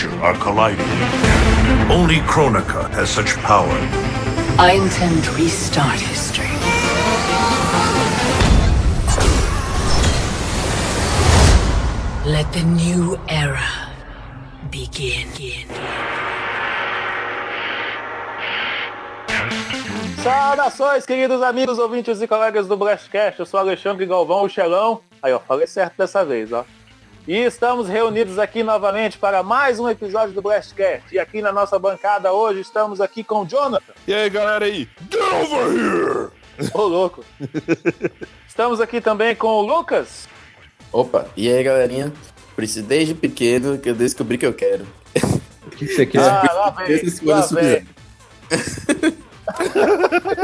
future are colliding. Only Kronika has such power. I intend to restart history. Let the new era begin. Saudações, queridos amigos, ouvintes e colegas do Blastcast. Eu sou Alexandre Galvão, o Xelão. Aí, ó, falei certo dessa vez, ó. E estamos reunidos aqui novamente para mais um episódio do Blastcast. E aqui na nossa bancada hoje estamos aqui com o Jonathan. E aí, galera aí? Get over here! Ô, louco. estamos aqui também com o Lucas. Opa, e aí, galerinha? Por isso, desde pequeno que eu descobri que eu quero. O que, que você quer? Ah, lá vem, lá subir. vem.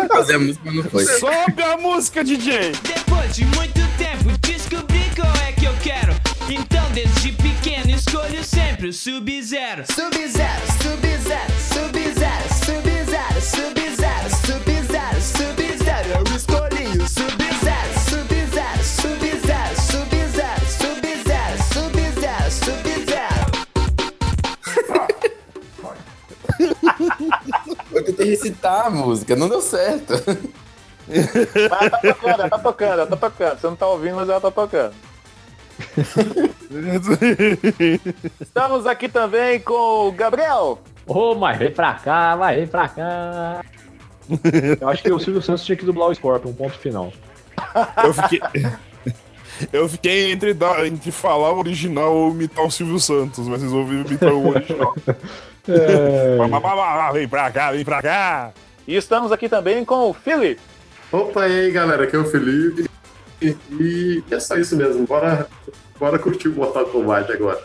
Fazer a música não foi. Sobe a música, DJ! Depois de muito tempo descobri qual é que eu quero. Então desde pequeno escolho sempre o Sub-Zero. Sub-Zero, Sub-Zero, Sub-Zero, Sub-Zero, Sub-Zero, Sub-Zero, Sub-Zero. Eu escolhi o Sub-Zero, Sub-Zero, Sub-Zero, Sub-Zero, Sub-Zero, Sub-Zero, Sub-Zero. Eu tentei recitar a música, não deu certo. Mas tá tocando, ela tá tocando, ela tá tocando. Você não tá ouvindo, mas ela tá tocando. Estamos aqui também com o Gabriel. Ô, mas vem pra cá, vai, vem pra cá. Eu acho que o Silvio Santos tinha que dublar o Scorpion, ponto final. Eu fiquei. Eu fiquei entre, entre falar o original ou imitar o Silvio Santos, mas resolvi imitar o original. É... Vem pra cá, vem pra cá! E estamos aqui também com o Philip. Opa, e aí galera, aqui é o Felipe. E, é só isso mesmo, bora, bora curtir o Mortal Kombat agora.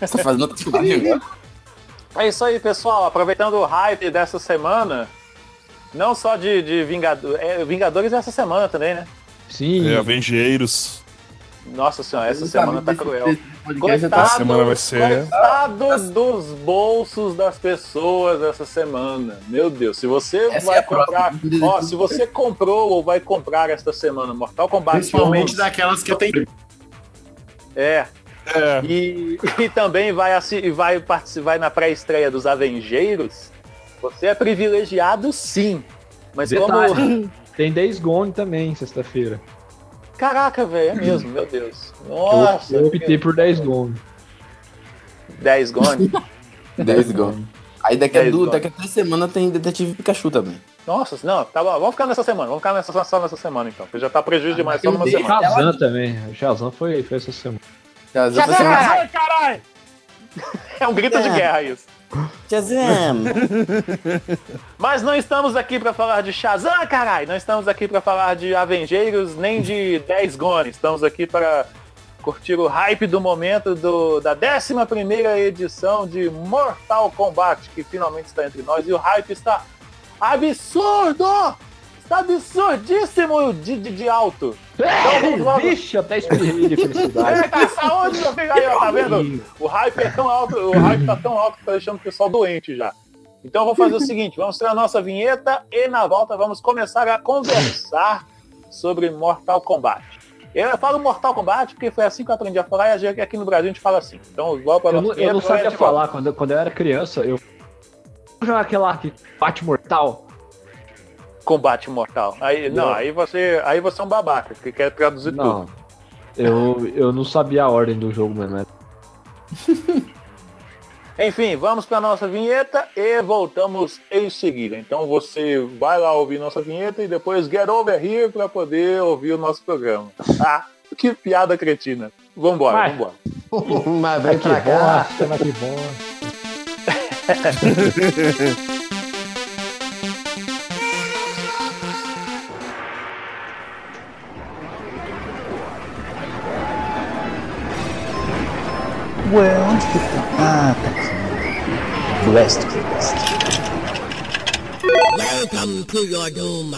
Você tá fazendo outra agora? É isso aí, pessoal. Aproveitando o hype dessa semana, não só de, de Vingado- é, Vingadores essa semana também, né? Sim, É, Avengeiros. Nossa senhora, essa semana tá cruel. Podcast Coitado, semana vai ser- coitado dos bolsos das pessoas essa semana. Meu Deus, se você Essa vai é a prova. comprar, ó, se você comprou ou vai comprar esta semana Mortal Kombat Principalmente 11, daquelas que eu tenho. é, É, e, e também vai, vai, participar, vai na pré-estreia dos Avengeiros, você é privilegiado sim. Mas como. detalhe, tem Days Gone também, sexta-feira. Caraca, velho, é mesmo, meu Deus. Eu, Nossa, eu optei por Days Gone. 10 gone. 10 gone. Aí daqui a, 10 du- daqui a três semanas tem Detetive Pikachu também. Nossa, não, tá bom. Vamos ficar nessa semana. Vamos ficar nessa, só nessa semana então. Porque já tá prejuízo demais só numa semana. Shazam também. O Shazam foi, foi essa semana. Shazam mais- Ai, caralho! É um grito de guerra isso. Shazam! Mas não estamos aqui pra falar de Shazam, caralho. Não estamos aqui pra falar de Avengeiros nem de 10 Gone. Estamos aqui para curtir o hype do momento do, da 11 edição de Mortal Kombat, que finalmente está entre nós. E o hype está absurdo! Está absurdíssimo de, de, de alto. Então vamos logo. Vixe, até espirrei de É, felicidade. cara, saúde, meu filho. Aí, ó, tá vendo? O hype é tão alto, o hype tá tão alto que tá deixando o pessoal doente já. Então eu vou fazer o seguinte, vamos ter a nossa vinheta e na volta vamos começar a conversar sobre Mortal Kombat. Eu falo Mortal Kombat porque foi assim que eu aprendi a falar e aqui no Brasil a gente fala assim. Então logo pra Eu não, eu não sabia falar. Quando, quando eu era criança, eu. Vou jogar aquela que bate mortal. Combate Mortal. Aí, não, Não. aí você, aí você é um babaca que quer traduzir Não. tudo. Eu, eu não sabia a ordem do jogo mesmo. né? Enfim, vamos para nossa vinheta e voltamos em seguida. Então você vai lá ouvir nossa vinheta e depois get over here para poder ouvir o nosso programa. Ah, que piada cretina. Vambora, Vai. vambora. Mas vem Que pra cá. bosta, mas que bosta. Ué, onde que? Ah, tá aqui. Blastcast. Welcome to your doom.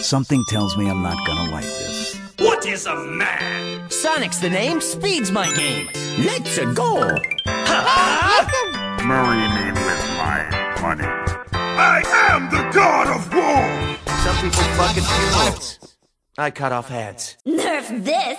Something tells me I'm not gonna like this. What is a man? Sonic's the name, speed's my game. Let's go. Marry me with my money. I am the god of war! Some people fuck at funerals. I cut off heads. Nerf this!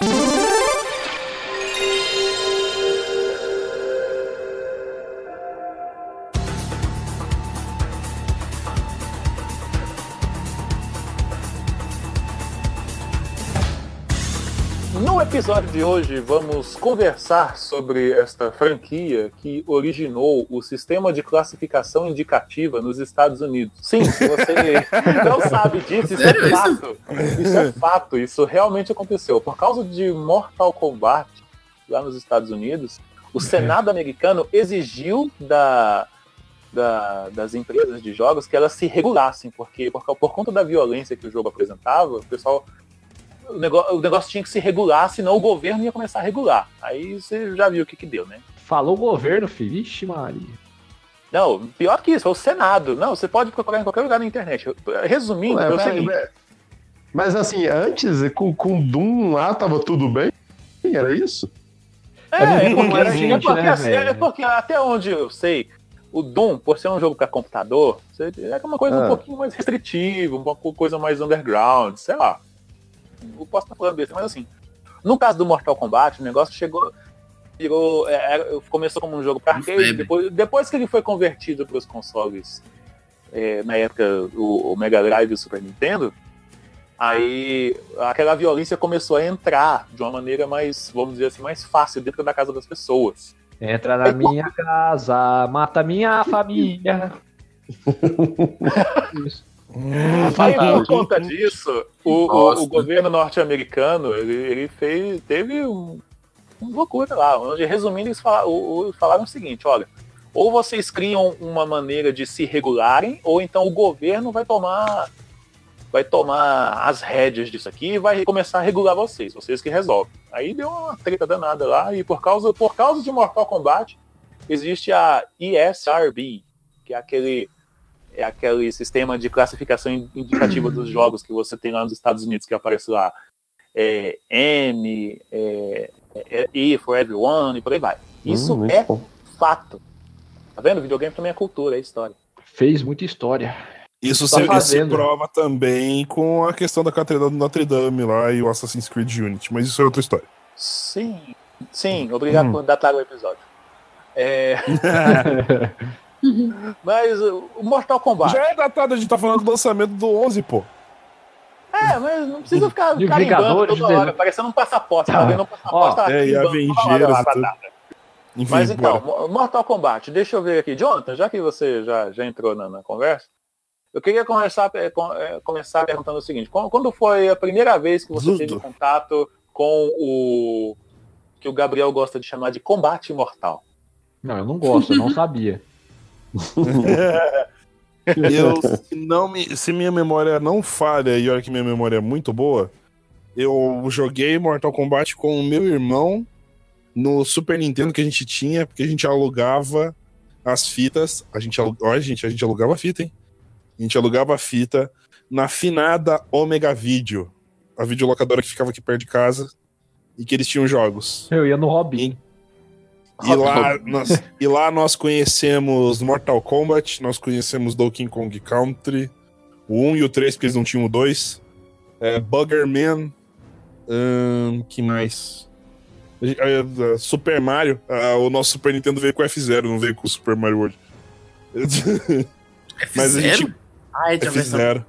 No episódio de hoje, vamos conversar sobre esta franquia que originou o sistema de classificação indicativa nos Estados Unidos. Sim, se você não sabe disso, isso é fato. Isso é fato, isso realmente aconteceu. Por causa de Mortal Kombat, lá nos Estados Unidos, o Senado americano exigiu da, da- das empresas de jogos que elas se regulassem, porque por, por conta da violência que o jogo apresentava, o pessoal. O negócio, o negócio tinha que se regular, senão o governo ia começar a regular. Aí você já viu o que, que deu, né? Falou o governo, filho. Vixe, Maria. Não, pior que isso, foi o Senado. Não, você pode procurar em qualquer lugar na internet. Resumindo, Ué, foi o seguinte. Mas assim, antes, com, com Doom lá, tava tudo bem? Era isso? É, É é muito porque, assim, é, porque, né, assim, é porque até onde eu sei, o Doom, por ser um jogo para computador, é uma coisa Ah. um pouquinho mais restritiva, uma co- coisa mais underground, sei lá. Eu posso estar falando besteira, mas assim, no caso do Mortal Kombat, o negócio chegou, virou, é, era- começou como um jogo para arcade, depois, depois que ele foi convertido para os consoles, é, na época o, o Mega Drive e o Super Nintendo, aí aquela violência começou a entrar de uma maneira mais, vamos dizer assim, mais fácil dentro da casa das pessoas. Entra na minha casa, mata minha família. Isso. Aí, por conta disso, o, o- o governo norte-americano ele, ele fez, teve um, uma loucura lá, onde, resumindo, eles falaram, o- o- falaram o seguinte: olha, ou vocês criam uma maneira de se regularem, ou então o governo vai tomar vai tomar as rédeas disso aqui e vai começar a regular vocês, vocês que resolvem. Aí deu uma treta danada lá, e por causa, por causa de Mortal Kombat, existe a ESRB, que é aquele é aquele sistema de classificação indicativa dos jogos que você tem lá nos Estados Unidos, que aparece lá é, M, é, é, E for everyone e por aí vai. Isso Hum, é bom. fato. Tá vendo? Videogame também é cultura, é história. Fez muita história. Isso Tá se, se prova também com a questão da Catedral do Notre Dame lá e o Assassin's Creed Unity, mas isso é outra história. Sim, sim, obrigado Hum. por datar o episódio. É, mas o Mortal Kombat. Já é datado, a gente tá falando do lançamento do 11, pô. É, mas não precisa ficar De carimbando toda hora, de- parecendo um passaporte. Tá. Tá vendo um passaporte, Ó, tá é, e hora batata. Enfim, Mas então, bora. Mortal Kombat, deixa eu ver aqui. Jonathan, já que você já, já entrou na, na conversa, eu queria começar, é, com- é, começar perguntando o seguinte: quando, quando foi a primeira vez que você Zudo. teve contato com o que o Gabriel gosta de chamar de combate mortal? Não, eu não gosto, eu não sabia. Eu, se, não me, se minha memória não falha, e olha que minha memória é muito boa, eu joguei Mortal Kombat com o meu irmão no Super Nintendo que a gente tinha, porque a gente alugava as fitas. A gente, alu- olha, gente, a gente alugava a fita, hein? A gente alugava a fita na finada Omega Video, a videolocadora que ficava aqui perto de casa, e que eles tinham jogos. Eu ia no Robin. E lá, nós, e lá nós conhecemos Mortal Kombat, nós conhecemos Donkey Kong Country, o 1 e o 3, porque eles não tinham o 2. É, Buggerman. ahn, que mais? Ah, ah, Super Mario. ah, o nosso Super Nintendo veio com F0, não veio com o Super Mario World. Mas a gente. Ah, é a versão. F0.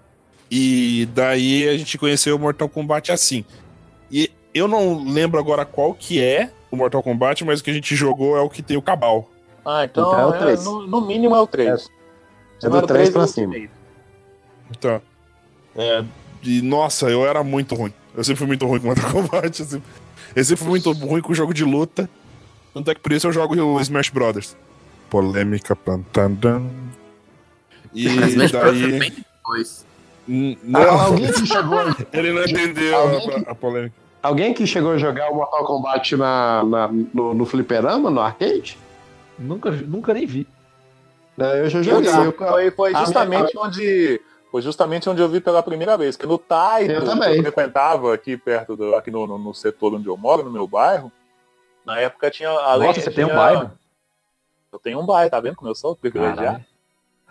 E daí a gente conheceu o Mortal Kombat assim. E eu não lembro agora qual que é o Mortal Kombat, mas o que a gente jogou é o que tem o Cabal. Ah, então, Então é o é, três. no, no mínimo é o 3. É do 3 pra cima. Então. É, e nossa, eu era muito ruim. Eu sempre fui muito ruim com Mortal Kombat. Eu sempre, eu sempre fui muito ruim com jogo de luta. Tanto é que por isso eu jogo o Smash Brothers. Polêmica. Tan. E é daí. bem depois. N- Ah, Não, alguém que chegou. ele não entendeu Alguém a, a polêmica. Alguém que chegou a jogar o Mortal Kombat na, na- no, no fliperama, no arcade? Nunca, nunca nem vi. Não, eu já joguei. Eu- Foi, foi a justamente onde. Foi justamente onde eu vi pela primeira vez. Que no Taito, Eu que eu frequentava aqui perto do. aqui no, no, no setor onde eu moro, no meu bairro. Na época tinha. Além, Nossa, você tem um tinha- bairro? Eu tenho um bairro, tá vendo como eu sou privilegiado?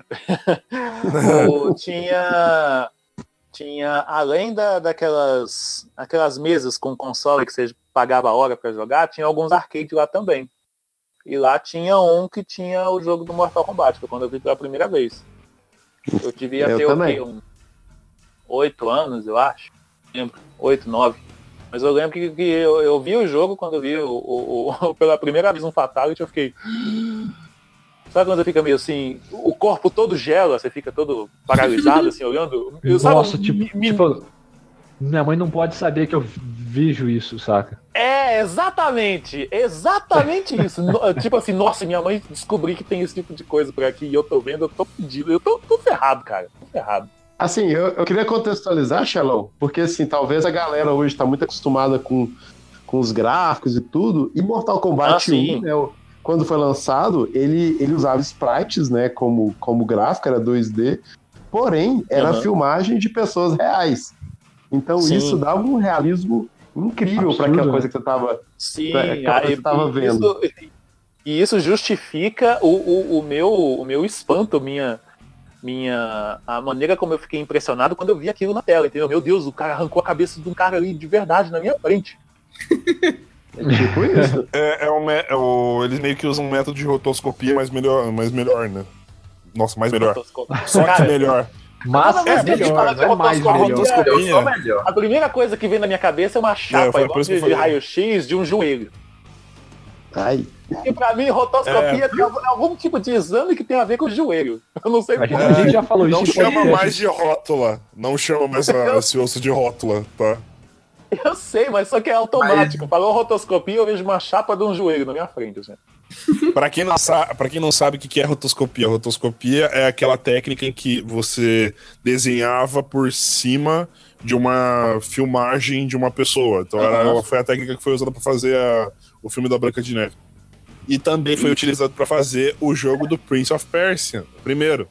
Tinha tinha além da, daquelas aquelas mesas com console que você pagava a hora pra jogar, tinha alguns arcades lá também. E lá tinha um que tinha o jogo do Mortal Kombat, foi quando eu vi pela primeira vez. Eu devia Eu ter também. o quê? Um, oito anos, eu acho. Lembro. Oito, nove. Mas eu lembro que, que eu, eu vi o jogo quando eu vi o, o- o- pela primeira vez um Fatality, eu fiquei. Sabe quando você fica meio assim, o corpo todo gela, você fica todo paralisado, assim, olhando? Eu, sabe, Nossa, tipo, tipo, minha mãe não pode saber que eu vejo isso, saca? É, exatamente, exatamente isso. No- tipo assim, nossa, minha mãe descobri que tem esse tipo de coisa por aqui e eu tô vendo, eu tô pedindo, eu tô, tô ferrado, cara, tô ferrado. Assim, eu, eu queria contextualizar, Shalom, porque assim, talvez a galera hoje tá muito acostumada com, com os gráficos e tudo, e Mortal Ah, Kombat sim. 1, né, o- quando foi lançado, ele, ele usava sprites, né, como, como gráfico, era 2D, porém, era Aham. filmagem de pessoas reais. Então Sim. isso dava um realismo incrível para aquela coisa que você tava, Sim, pra aquela coisa aí, que você tava e vendo. Isso, e isso justifica o, o, o meu, o meu espanto, minha, minha, a maneira como eu fiquei impressionado quando eu vi aquilo na tela, entendeu? Meu Deus, o cara arrancou a cabeça de um cara ali de verdade na minha frente. tipo isso. É, é me- é o- eles meio que usam um método de rotoscopia, mas melhor, mas melhor, né? Nossa, mais melhor. Só que melhor. Mas é melhor, não é mais rotoscopia, melhor. A primeira coisa que vem na minha cabeça é uma chapa foi igual de, raio-x de um joelho. Ai, E pra mim, rotoscopia tem algum, tipo de exame que tem a ver com o joelho. Eu não sei A gente, porquê. a gente já falou Não isso em chama mais de rótula. Não chama mais esse osso de rótula, tá? Eu sei, mas só que é automático. Falou rotoscopia, eu vejo uma chapa de um joelho na minha frente. Assim. Pra quem, não pra quem não sabe o que é rotoscopia, rotoscopia é aquela técnica em que você desenhava por cima de uma filmagem de uma pessoa. Então era- foi a técnica que foi usada pra fazer a- o filme da Branca de Neve. E também foi utilizado pra fazer o jogo do Prince of Persia, primeiro.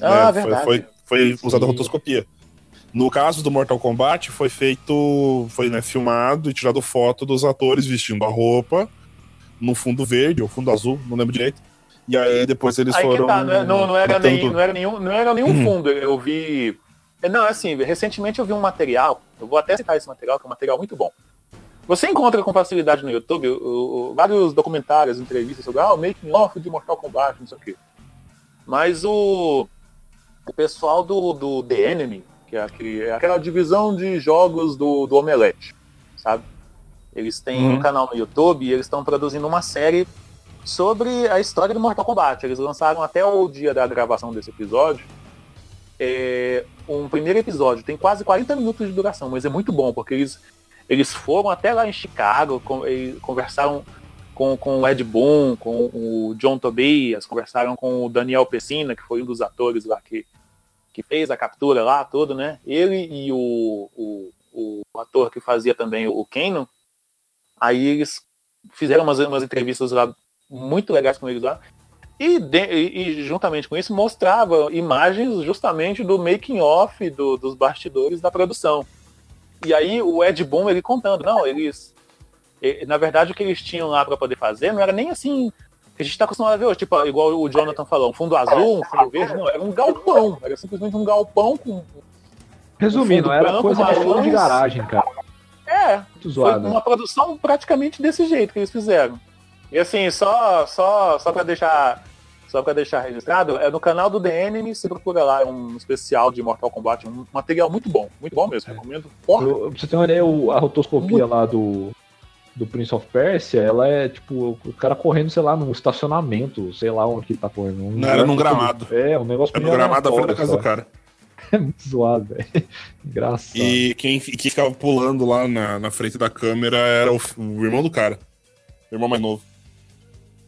Ah, né? verdade. Foi, foi, foi usada a rotoscopia. No caso do Mortal Kombat, foi feito, foi né, filmado e tirado foto dos atores vestindo a roupa no fundo verde ou fundo azul, não lembro direito. E aí depois eles Aí foram. tá, não, é- não- não era nem, não era nenhum, não era nenhum fundo. Eu vi. Não, assim, recentemente eu vi um material, eu vou até citar esse material, que é um material muito bom. Você encontra com facilidade no YouTube o- o- vários documentários, entrevistas sobre ah, o making off de Mortal Kombat, não sei o quê. Mas o, o pessoal do, do The Enemy, que é, aquele- é aquela divisão de jogos do, do Omelete, sabe? Eles têm Uhum. um canal no YouTube e eles estão produzindo uma série sobre a história do Mortal Kombat. Eles lançaram até o dia da gravação desse episódio é, um primeiro episódio. Tem quase 40 minutos de duração, mas é muito bom, porque eles, eles foram até lá em Chicago, com- e conversaram com, com o Ed Boon, com o John Tobias, conversaram com o Daniel Pessina, que foi um dos atores lá que, que fez a captura lá, tudo, né? Ele e o, o, o ator que fazia também o Kanon, aí eles fizeram umas, umas entrevistas lá muito legais com eles lá. E, de- e- juntamente com isso mostrava imagens justamente do making off do- dos bastidores da produção. E aí o Ed Boon ele contando, não, eles eh, na verdade o que eles tinham lá para poder fazer não era nem assim que a gente está acostumado a ver hoje, tipo, igual o Jonathan falou, um fundo azul, um fundo verde, não, era um galpão, era simplesmente um galpão com Resumindo, fundo era branco, coisa de de garagem, cara. é, Muito foi zoado. uma produção praticamente desse jeito que eles fizeram. E assim, só só só para deixar só para deixar registrado, é no canal do Enemy, se procura lá, é um especial de Mortal Kombat, um material muito bom, muito bom mesmo, recomendo. Porra, Eu- Pra você ter uma ideia, a rotoscopia lá do, do Prince of Persia, ela é tipo o cara correndo, sei lá, num estacionamento, sei lá onde que ele tá correndo. Um Não, era num gramado. É, um negócio É no gramado da frente da casa do cara. É muito zoado, velho. Engraçado. E quem, quem ficava pulando lá na, na frente da câmera era o, o irmão do cara. O irmão mais novo.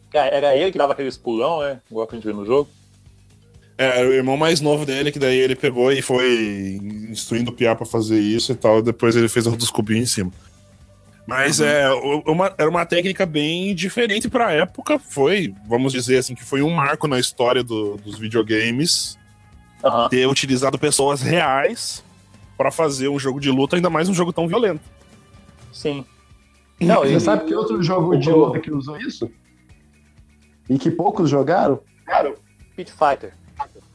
cara, era ele que dava aqueles pulão, né? Igual que a gente vê no jogo. É, era o irmão mais novo dele, que daí ele pegou e foi instruindo o Pia pra fazer isso e tal. Depois ele fez a rotoscopia em cima. Mas é o- uma, era uma técnica bem diferente pra época. Foi, vamos dizer assim, que foi um marco na história do- dos videogames Aham. ter utilizado pessoas reais pra fazer um jogo de luta, ainda mais um jogo tão violento. Sim. Não, Você e- sabe que outro jogo de luta que usou isso? E que poucos jogaram? Street Fighter.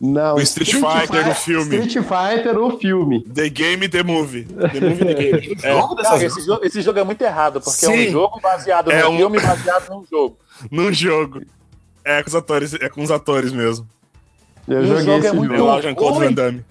Não. O Street Fighter, o filme. Street Fighter, o filme. The Game, The Movie. The Movie, The Game. É, Cara, esse, jogo, esse jogo é muito errado, porque é Sim. um jogo baseado É no um- filme baseado num jogo. num jogo. É com os atores, é com os atores mesmo. Eu o joguei jogo esse é muito jogo. É lá Jean-Claude. Van Damme.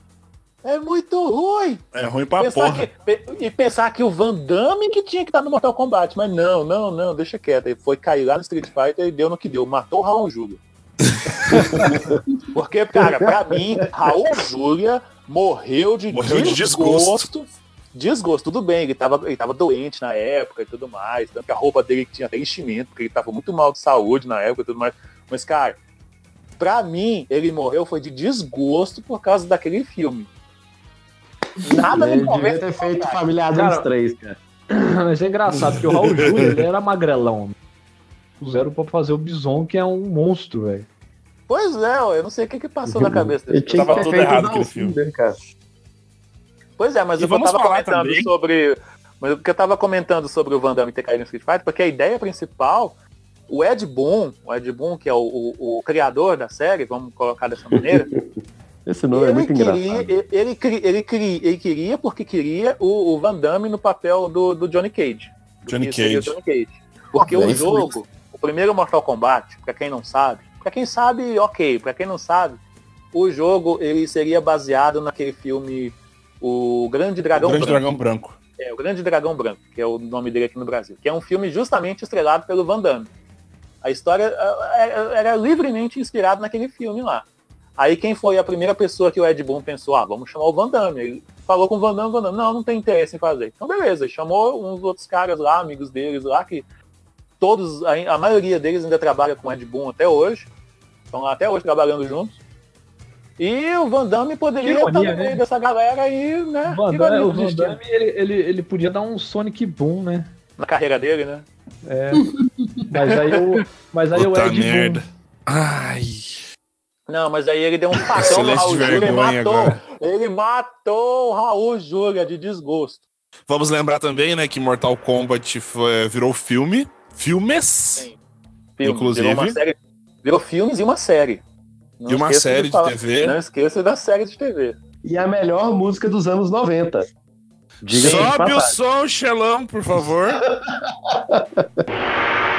É muito ruim. É ruim pra Pensar porra. que- e pensar que o Van Damme que tinha que estar no Mortal Kombat, mas não, não, não, deixa quieto. Ele foi cair lá no Street Fighter e deu no que deu, matou o Raul Júlia. Porque, cara, pra mim, Raul Júlia morreu de Morreu de desgosto. Desgosto, tudo bem, ele tava, ele tava doente na época e tudo mais, tanto que a roupa dele tinha até enchimento, porque ele tava muito mal de saúde na época e tudo mais. Mas, cara, pra mim, ele morreu foi de desgosto por causa daquele filme. Nada me Ele devia convence. ter feito contrário. Família Adams Cara, 3, cara. Mas é engraçado, porque o Raul Júlia ele era magrelão. Puseram pra fazer o Bison, que é um monstro, velho. Pois é, ó, eu não sei o que, que passou na cabeça Ele dele. tinha que Tava tudo errado aquele filme. cara? Pois é, mas E o que eu vamos tava falar comentando também- sobre. Mas o que eu tava comentando sobre o Van Damme ter caído no Street Fighter, porque a ideia principal, o Ed Boon, o Ed Boon, que é o, o- o criador da série, vamos colocar dessa maneira, Esse nome é ele, muito queria, engraçado. ele, ele, ele, ele queria porque queria o, o Van Damme no papel do, do Johnny Cage. Johnny Cage. Johnny Cage. Porque Bem o jogo, primeiro Mortal Kombat, pra quem não sabe, pra quem sabe, ok, pra quem não sabe, o jogo ele seria baseado naquele filme O Grande Dragão Grande Branco. Dragão Branco. É, o Grande Dragão Branco, que é o nome dele aqui no Brasil, que é um filme justamente estrelado pelo Van Damme. A história eh, era, era livremente inspirada naquele filme lá. Aí quem foi a primeira pessoa que o Ed Boon pensou, ah, vamos chamar o Van Damme. Ele falou com o Van Damme, o Van Damme, não, não tem interesse em fazer. Então beleza, ele chamou uns outros caras lá, amigos deles lá, que todos, a, a maioria deles ainda trabalha com o Ed Boon até hoje. Estão lá até hoje trabalhando juntos. E o Van Damme poderia ironia, estar no meio né? dessa galera aí, né? O Van Damme, o Van. Damme, ele, ele, ele podia dar um Sonic Boom, né? Na carreira dele, né? É. Mas aí o, mas aí o Ed merda. Boon. Ai. Não, mas aí ele deu um facão no Silêncio Raul de Júlia e vergonha matou. agora. Ele matou o Raul Júlia de desgosto. Vamos lembrar também, né, que Mortal Kombat foi- virou filme. Filmes. Filme, Inclusive. Virou, uma série, virou filmes e uma série. Não E uma série de falar- TV. Não esqueça da série de TV. E a melhor música dos anos 90. Diga Sobe o som, Xelão, por favor.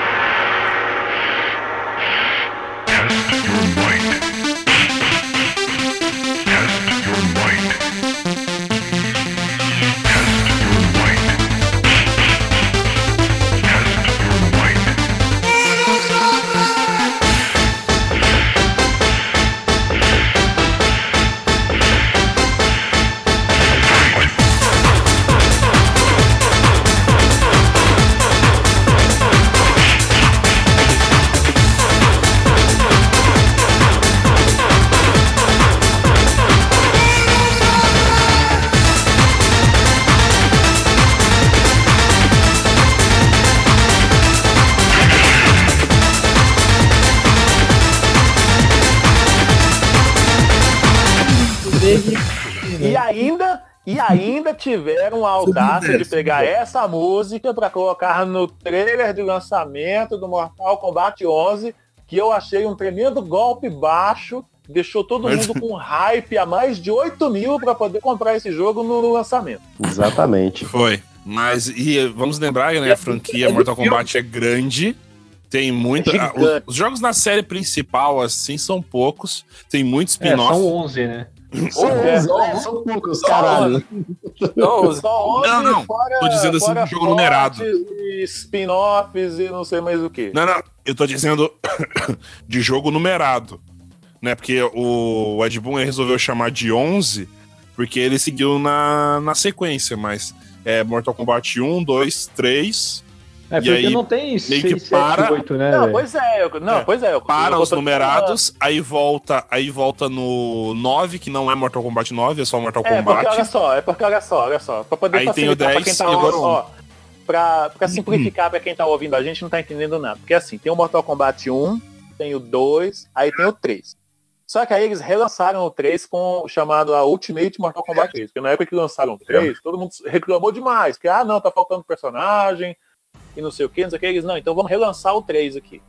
tiveram a audácia de pegar essa música para colocar no trailer de lançamento do Mortal Kombat 11, que eu achei um tremendo golpe baixo, deixou todo Mas- mundo com hype a mais de 8 mil para poder comprar esse jogo no lançamento. Exatamente. Foi. Mas, e vamos lembrar, né, a franquia Mortal Kombat é grande. Tem muita. É os, os jogos na série principal, assim, são poucos. Tem muito É, spin-off. são 11, né? São, É, onze, né? são poucos, caralho. Só 11, Não, não. fora, Tô dizendo assim, um jogo numerado. e spin-offs e não sei mais o que. Não, não. Eu tô dizendo de jogo numerado. Né? Porque o Ed Boon resolveu chamar de 11 porque ele seguiu na, na sequência, mas é Mortal Kombat 1, 2, 3. É, E porque aí, não tem meio 6, que 7, para- 8, né? Não, pois é, eu- não, É. pois é. eu- Para eu os numerados, aí volta, aí volta no 9, que não é Mortal Kombat 9, é só Mortal É, porque olha Kombat. só, é porque olha só, olha só, pra poder Aí tem o facilitar pra 10 quem tá e agora ó, pra, pra simplificar pra quem tá ouvindo a gente não tá entendendo nada. Porque assim, tem o Mortal Kombat 1, tem o 2, aí tem o 3. Só que aí eles relançaram o 3 com o chamado a Ultimate Mortal Kombat 3. Porque na época que lançaram o 3, todo mundo reclamou demais. Que, ah, não, tá faltando personagem e não sei o que, não sei o que. Eles, não, então vamos relançar o 3 aqui.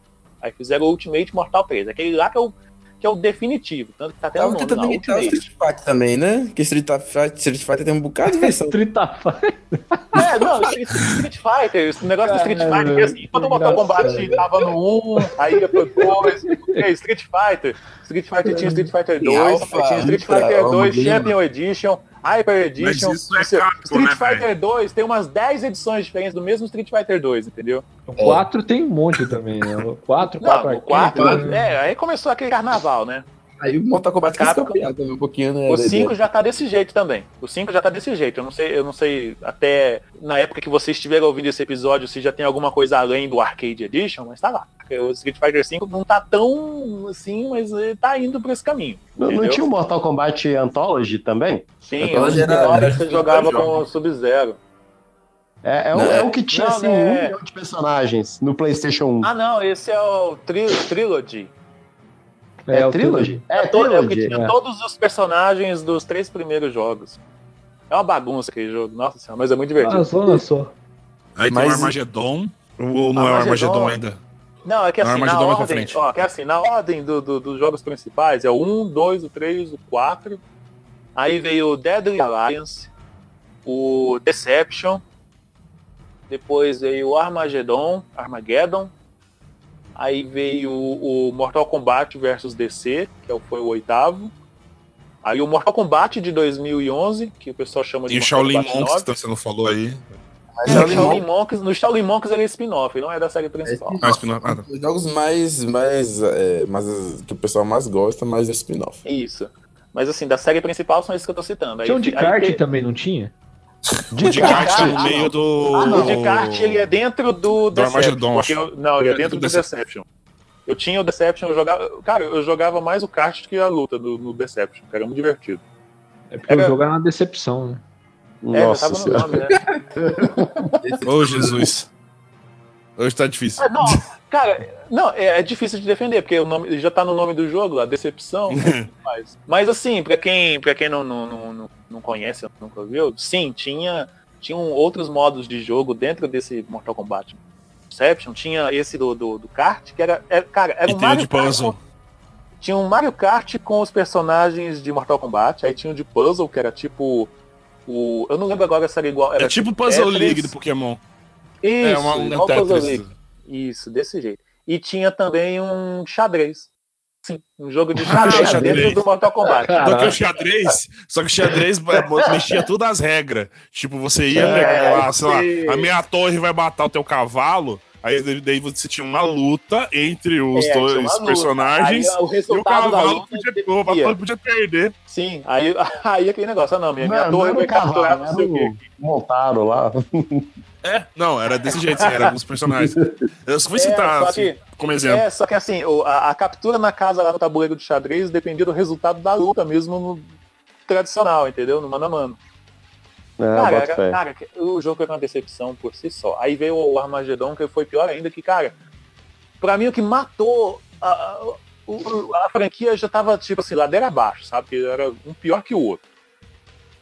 Aí fizeram o Ultimate Mortal 3. Aquele lá que é o, que é o definitivo. Tanto que tá até no Tava nome, lá, imitar o Ultimate. Street Fighter também, né? Que Street Fighter, Street Fighter tem um bocado de versão. Street Fighter. É, não, Street, Fighter, esse negócio do Street Caramba, Fighter, que assim, quando o Mortal Kombat engraçado. tava no 1, aí ia pro 2, é, Street Fighter, Street Fighter tinha Street Fighter 2, Alpha, aí tinha Street Fighter 2 Omega. Champion Edition, Hyper Edition, isso é Isso- Capcom, Street né, Fighter 2 tem umas 10 edições diferentes do mesmo Street Fighter 2, entendeu? O 4 tem um monte também, né? O 4, 4 Não, o 4, é, aí começou aquele carnaval, né? Aí o Mortal Kombat quis Capcom. copiar também um pouquinho, né? O da 5 ideia. já tá desse jeito também. O 5 já tá desse jeito. Eu não sei, eu não sei até na época que vocês estiveram ouvindo esse episódio se já tem alguma coisa além do Arcade Edition, mas tá lá. O Street Fighter 5 não tá tão assim, mas ele tá indo por esse caminho. Não, não tinha o Mortal Kombat Anthology também? Sim, Anthology eu era- era, era você jogava com o Sub-Zero. É, é, o, Não, é o que tinha não, assim, não, um é- milhão de personagens no PlayStation 1. Ah, não, esse é o tri Trilogy. É, o Trilogy? É, É, é o que Trilogy. tinha é. todos os personagens dos três primeiros jogos. É uma bagunça aquele jogo, nossa senhora, mas é muito divertido. Ah, só, só. Aí tem Mas- o Armagedon. Ou não é o Armagedon. Armagedon ainda? Não, é que Não, assim, na Armagedon ordem, frente. ó, que assim, na ordem do, do- dos jogos principais é o 1, 2, o 3, o 4. Aí veio o Deadly Alliance, o Deception, depois veio o Armageddon, Armageddon. Aí veio o, Mortal Kombat versus DC, que é foi o oitavo. Aí o Mortal Kombat de 2011, que o pessoal chama de E o Shaolin Kombat Monks, 9. que você não falou aí. Aí o Shaolin Monks, no Shaolin Monks ele é spin-off, não é da série principal. Ah, spin-off. Ah, tá. Os jogos mais, mais, é, mais que o pessoal mais gosta, mais é spin-off. Isso. Mas assim, da série principal são esses que eu tô citando. Aí, Tinha um de aí kart tem- também, não tinha? O de kart tá no meio do. Ah, o de kart ele é dentro do, Do Deception. Acho. eu- não, ele é dentro do Do Deception. Eu tinha o Deception, eu jogava. Cara, eu jogava mais o kart que a luta no, no Deception, que era muito divertido. É porque Era- o jogo era uma decepção, né? É, já Nossa tava no nome, né? Ô, Jesus. Hoje tá difícil. Ah, não, cara, não, é, é difícil de defender, porque o nome já tá no nome do jogo lá, Decepção. mas, mas assim, pra quem, pra quem não, não, não, não- conhece, nunca viu, sim, tinha, tinham outros modos de jogo dentro desse Mortal Kombat. Deception, tinha esse do, do, do kart, que era, era- cara, era E um Mario de Kart puzzle. com- tinha um Mario Kart com os personagens de Mortal Kombat, aí tinha o de puzzle, que era tipo o, eu não lembro agora se era igual, era É tipo Puzzle Tetris. League do Pokémon. Isso, É uma- um Tetris. Isso, desse jeito. E tinha também um xadrez. Sim, um jogo de xadrez, xadrez. dentro do Mortal Kombat. Só que o xadrez, só que o xadrez é, mexia tudo as regras. Tipo, você ia É, pegar lá, sei sim. lá, a minha torre vai matar o teu cavalo. Aí daí você tinha uma luta entre os É, dois personagens. Aí, o e o resultado cavalo podia, o cavalo podia perder. Sim, aí, aí aquele negócio, ah, não, minha, minha Não, torre cavalo, capturar não sei o quê. o Montaro lá. É, não, era desse jeito, assim, era alguns personagens. Eu só fui citar só assim, que- como exemplo. É, só que assim, a, a captura na casa lá no tabuleiro de xadrez dependia do resultado da luta mesmo no tradicional, entendeu? No mano a mano. É, Cara, cara, o jogo era uma decepção por si só. Aí veio o Armagedon, que foi pior ainda, que, cara, pra mim o que matou a, a, a franquia já tava, tipo assim, ladeira abaixo, sabe? Que era um pior que o outro.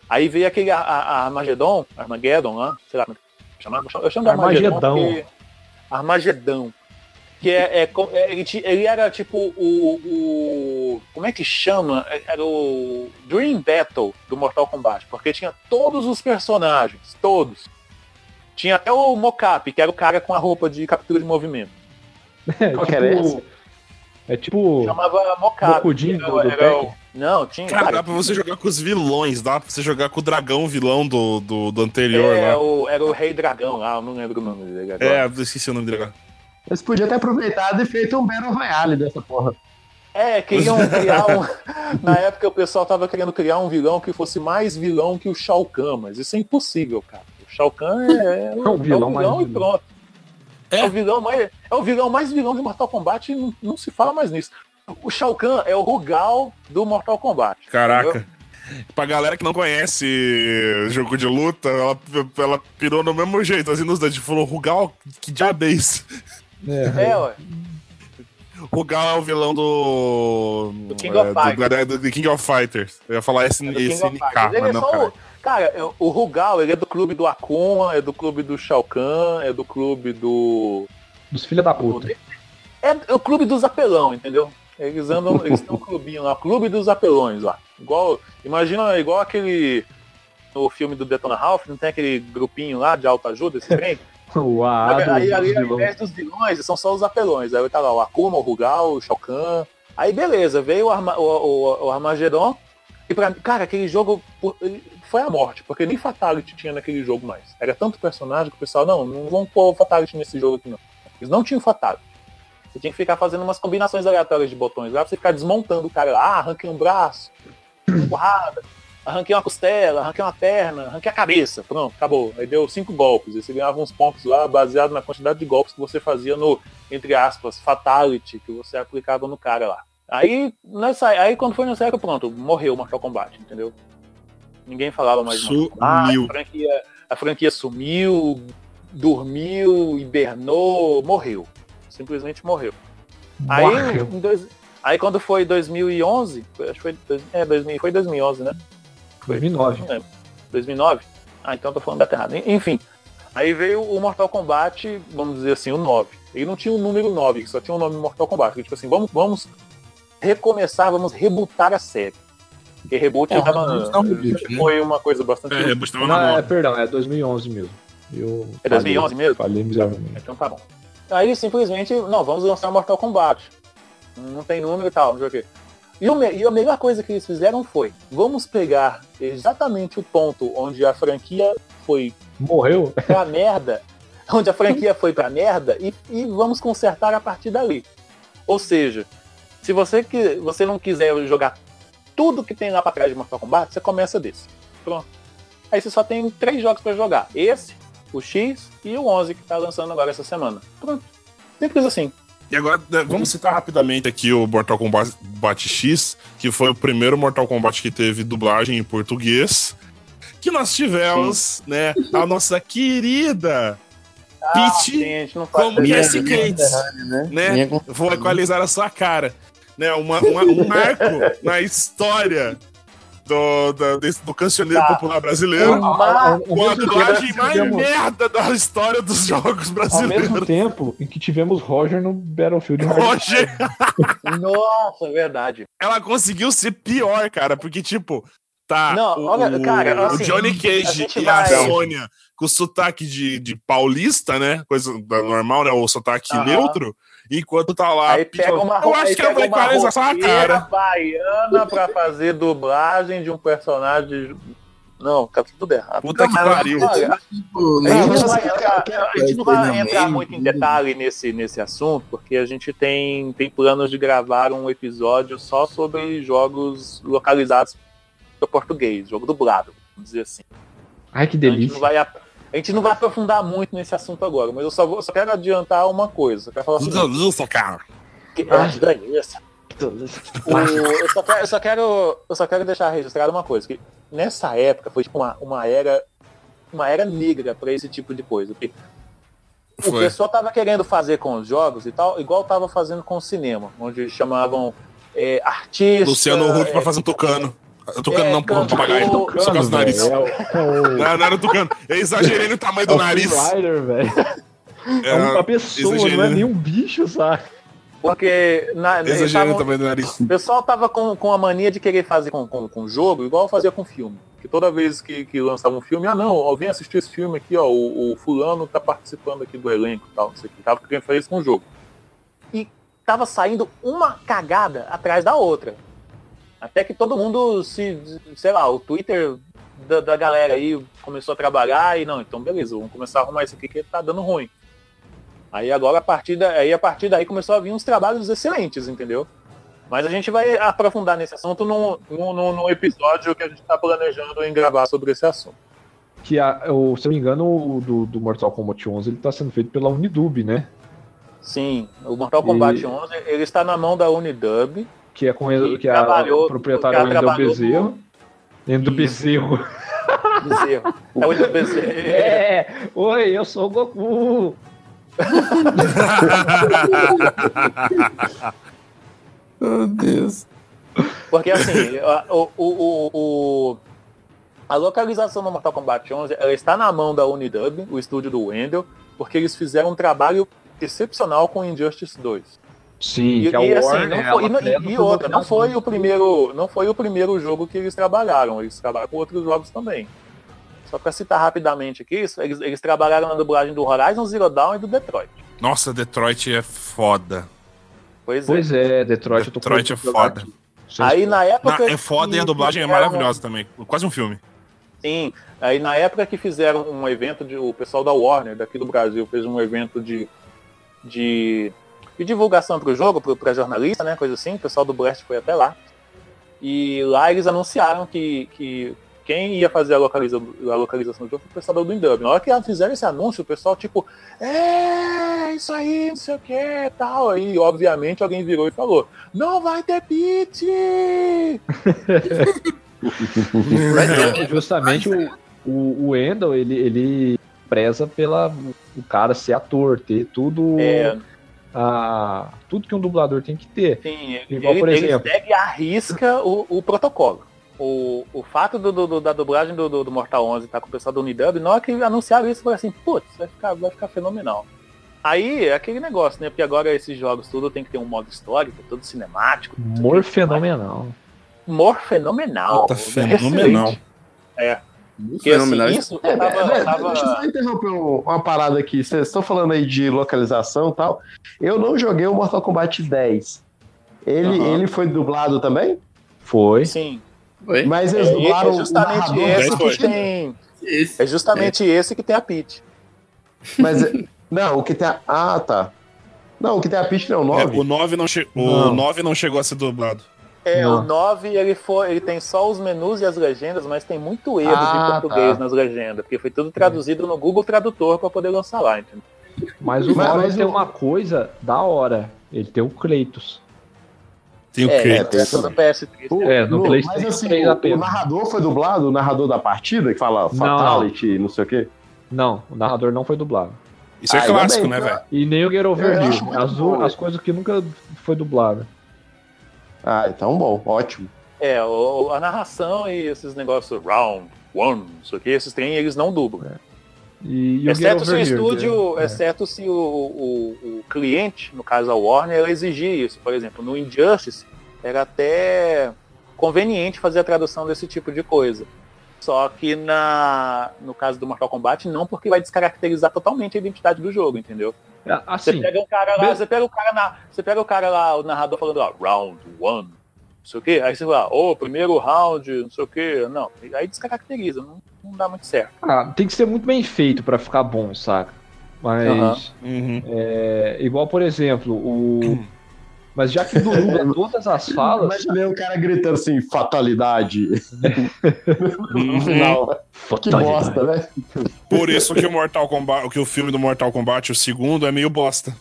Aí veio aquele a, a, a Armagedon, Armageddon lá, sei lá como é que chama. Eu chamo de Armagedon. Armagedão. Que é, é é, ele, ele era tipo o, o. Como é que chama? É- Era o Dream Battle do Mortal Kombat. Porque tinha todos os personagens. Todos. Tinha até o Mocap, que era o cara com a roupa de captura de movimento. É Qual que era tipo, é tipo Chamava Mocap. Era- era. Não, tinha. Cara, cara, dá pra você jogar com os vilões, dá pra você jogar com o dragão vilão do, do, do anterior é, lá. o, era o Rei Dragão lá, eu não lembro o nome dele agora. É, eu esqueci o nome dele agora. Eles podiam ter aproveitado e feito um Battle Royale dessa porra. É, queriam criar um. Na época o pessoal tava querendo criar um vilão que fosse mais vilão que o Shao Kahn, mas isso é impossível, cara. O Shao Kahn é, é, É um vilão mais e vilão. pronto. É. o vilão mais, é o vilão mais vilão de Mortal Kombat e não, não se fala mais nisso. O Shao Kahn é o Rugal do Mortal Kombat. Caraca. Pra galera que não conhece jogo de luta, ela, ela pirou no mesmo jeito, assim, nos dedos. Falou, Rugal, que diabo é isso? É, É, ué. Rugal é o vilão do. Do King of é, Fighters. do, do- do King of Fighters. Eu ia falar esse, É esse NK, mas é não, cara. o- Cara, o Rugal, ele é do clube do Akuma, é do clube do Shao Kahn, é do clube do. dos filha da puta. É, é o clube dos apelão, entendeu? Eles andam, eles têm um clubinho lá, Clube dos Apelões lá. Igual, imagina igual aquele no filme do Detona Ralph, não tem aquele grupinho lá de autoajuda, esse trem? O AA aí, ali, ao invés dos vilões, são só os apelões. Aí tá lá o Akuma, o Rugal, o Shao Kahn. Aí beleza, veio o, Arma, o, o, o Armagedon. E pra cara, aquele jogo foi a morte, porque nem Fatality tinha naquele jogo mais. Era tanto personagem que o pessoal, não, não vão pôr Fatality nesse jogo aqui não. Eles não tinham Fatality. Você tinha que ficar fazendo umas combinações aleatórias de botões lá pra você ficar desmontando o cara lá, ah, arranquei um braço, porrada, arranquei uma costela, arranquei uma perna, arranquei a cabeça, pronto, acabou. Aí deu cinco golpes, e você ganhava uns pontos lá baseado na quantidade de golpes que você fazia no, entre aspas, fatality que você aplicava no cara lá. Aí, nessa, aí quando foi nessa época, pronto, morreu o Mortal Kombat, entendeu? Ninguém falava mais Kombat, Sumiu. a franquia, a franquia sumiu, dormiu, hibernou, morreu. Simplesmente morreu. Aí, Morreu. dois- aí quando foi 2011, foi- acho que foi, é, 2000, foi 2011, né? 2009. Não lembro. 2009? Ah, então eu tô falando data errada. En- Enfim, aí veio o Mortal Kombat, vamos dizer assim, o 9. Ele não tinha o número 9, só tinha o nome Mortal Kombat. Tipo assim, vamos, vamos recomeçar, vamos rebootar a série. Porque reboot É, tava, não, reboot, né? foi uma coisa bastante... É, reboot tava Não, é, perdão, é 2011 mesmo. Eu É 2011 mesmo? Falei miseravelmente. Então tá bom. Aí simplesmente, não, vamos lançar Mortal Kombat. Não tem número e tal, não sei o quê. E, o e a melhor coisa que eles fizeram foi, vamos pegar exatamente o ponto onde a franquia foi Morreu? pra merda, onde a franquia foi pra merda, e, e vamos consertar a partir dali. Ou seja, se você, que, você não quiser jogar tudo que tem lá pra trás de Mortal Kombat, você começa desse. Pronto. Aí você só tem três jogos pra jogar. Esse, o X e o 11 que tá lançando agora essa semana. Pronto. Simples assim. E agora, né, vamos citar rapidamente aqui o Mortal Kombat X, que foi o primeiro Mortal Kombat que teve dublagem em português. Que nós tivemos, né, a nossa querida Peach não faz como. Cassie Cates, né? né? Vou equalizar a sua cara. Né, uma, uma- um marco na história do, da- desse- do cancioneiro Tá. popular brasileiro. Com a mesmo dublagem mais tivemos- merda da história dos jogos Ao brasileiros. mesmo tempo em que tivemos Roger no Battlefield. Roger, Nossa, é verdade. ela conseguiu ser pior, cara, porque, tipo, tá. Não, o, olha, o- cara, o assim, Johnny a Cage gente e a vai- Sônia com sotaque de, de paulista, né? Coisa normal, né? O sotaque Aham. neutro. Enquanto tá lá. Aí pega uma eu acho aí que pega uma equalizar roqueira cara. baiana pra fazer dublagem de um personagem. Não, tá tudo errado. Puta que pariu. Tipo, a nem gente não você vai quer- entrar, quer a gente não vai no entrar muito em detalhe nesse, nesse assunto, porque a gente tem, tem planos de gravar um episódio só sobre jogos localizados para português, jogo dublado, vamos dizer assim. Ai, que A gente, delícia. não vai, a gente não vai aprofundar muito nesse assunto agora, mas eu só, vou- só quero adiantar uma coisa. Eu quero falar assim, Delícia, cara. que, ah, delícia. O- eu, só quero, eu, só quero, eu só quero deixar registrado uma coisa, que nessa época foi tipo uma, uma era uma era negra para esse tipo de coisa. Porque o pessoal tava querendo fazer com os jogos e tal, igual tava fazendo com o cinema, onde chamavam é, artistas. Luciano Huck é, pra fazer tucano. Tucano é, não, porra, papagaio. Só por causa do nariz. é o- é o- Não, não era tucano. Eu exagerei no tamanho do é nariz. Rider, velho. É uma pessoa, não é exagerei. nem um bicho, sabe? Porque na, eles Exagerei no tavam- tamanho do nariz. O pessoal tava com, com a mania de querer fazer com, com, com jogo, igual fazia com filme. Que toda vez que, que lançava um filme, ah não, ó, vem assistir esse filme aqui, ó, o, o fulano tá participando aqui do elenco e tal, não sei o que. Tava querendo fazer isso com o jogo. E tava saindo uma cagada atrás da outra. Até que todo mundo se, sei lá, o Twitter da, da galera aí começou a trabalhar e não, então beleza, vamos começar a arrumar isso aqui que tá dando ruim. Aí agora a partir, da, aí, a partir daí começou a vir uns trabalhos excelentes, entendeu? Mas a gente vai aprofundar nesse assunto num, num, num- num episódio que a gente está planejando em gravar sobre esse assunto. Que, a, o- se eu não me engano, o do, do Mortal Kombat 11 ele tá sendo feito pela Unidub, né? Sim, o Mortal Kombat E- 11 ele está na mão da Unidub. Que é com Que que a, proprietária que é o Wendel Bezerro. Wendel Bezerro. Bezerro. É o Wendel Bezerro. É! Oi, eu sou o Goku! Meu Deus. Porque assim, o, o, o- a localização do Mortal Kombat 11 ela está na mão da Unidub, o estúdio do Wendel, porque eles fizeram um trabalho excepcional com Injustice 2. Sim, E, que a e, assim, Warner, não ela foi, e e outra, não foi o primeiro, não foi o primeiro jogo que eles trabalharam, eles trabalharam com outros jogos também. Só pra citar rapidamente aqui, isso, eles, eles trabalharam na dublagem do Horizon Zero Dawn e do Detroit. Nossa, Detroit é foda. Pois, é. Pois é, Detroit, eu tô Detroit é foda. Aí na época. Na- é foda e a dublagem é maravilhosa também. Quase um filme. Sim. Aí na época que fizeram um evento de. O pessoal da Warner, daqui do Brasil, fez um evento de. de, de divulgação pro jogo, pro, pra jornalista, né? Coisa assim. O pessoal do Blast foi até lá. E lá eles anunciaram que, que quem ia fazer a, localiza, a localização do jogo foi o pessoal do Indub. Na hora que fizeram esse anúncio, o pessoal, tipo, é, isso aí, não sei o que, tal. Aí, obviamente, alguém virou e falou, não vai ter pitch! Justamente o, o, o Endel, ele, ele preza pela o cara ser ator, ter tudo. É. A, tudo que um dublador tem que ter. Sim, Igual, ele, por ele exemplo. segue à risca o, o protocolo. O, o fato do, do- da dublagem do, do, do Mortal 11 estar com o pessoal do Unidub, na hora que anunciaram isso, falei assim, putz, vai ficar, vai ficar fenomenal. Aí é aquele negócio, né? Porque agora esses jogos tudo tem que ter um modo histórico, tudo cinemático. Humor fenomenal. Humor fenomenal. Puta, fenomenal. É. Porque fenomenal. assim, isso É, tava, é, tava- Deixa eu só interromper um- uma parada aqui. Vocês estão falando aí de localização e tal. Eu não joguei o Mortal Kombat 10. Ele, Aham. ele foi dublado também? Foi. Sim. Oi? Mas É, eles dublaram é justamente o esse que tem. Esse. É justamente esse que tem a Peach. Mas, não, o que tem a... Ah, tá. Não, o que tem a pista é o É, 9. o 9 não, che- o Não. 9 não chegou a ser dublado. É, Não. o 9 ele, foi, ele tem só os menus e as legendas, mas tem muito erro Ah, de português tá. nas legendas, porque foi tudo traduzido no Google Tradutor para poder lançar lá, entendeu? Mas o Mas- 9 mas tem uma coisa da hora. Ele tem o Kratos. Tem o É, quê? é, do PS3. O- É, no PlayStation mas assim, 3 o, o narrador foi dublado? O narrador da partida que fala Fatality, não sei o quê? Não, o narrador não foi dublado. Isso é Ah, ainda clássico, né, tá? velho? E nem o Get Over muito As, as coisas que nunca foi dublado. Ah, então bom, ótimo. É, o- a narração e esses negócios round, one, não sei o que, esses trem eles não dublam. E, e Exceto se o estúdio, é. exceto se o, o, o cliente, no caso a Warner, ela exigir isso. Por exemplo, no Injustice era até conveniente fazer a tradução desse tipo de coisa. Só que na, no caso do Mortal Kombat, não, porque vai descaracterizar totalmente a identidade do jogo, entendeu? É, Você Assim, pega um cara lá, você pega o cara na, você pega o cara lá, o narrador falando lá, round one, não sei o quê, aí você fala, ô, primeiro round, não sei o quê, não, aí descaracteriza, não, não dá muito certo. ah, tem que ser muito bem feito pra ficar bom, saca? Mas. Uhum. é, igual, por exemplo, o. Mas já que dubla todas as falas. Imaginei o cara gritando assim, fatalidade. no final. Que bosta, né? Por isso que o Mortal Kombat, que o filme do Mortal Kombat, o segundo, é meio bosta.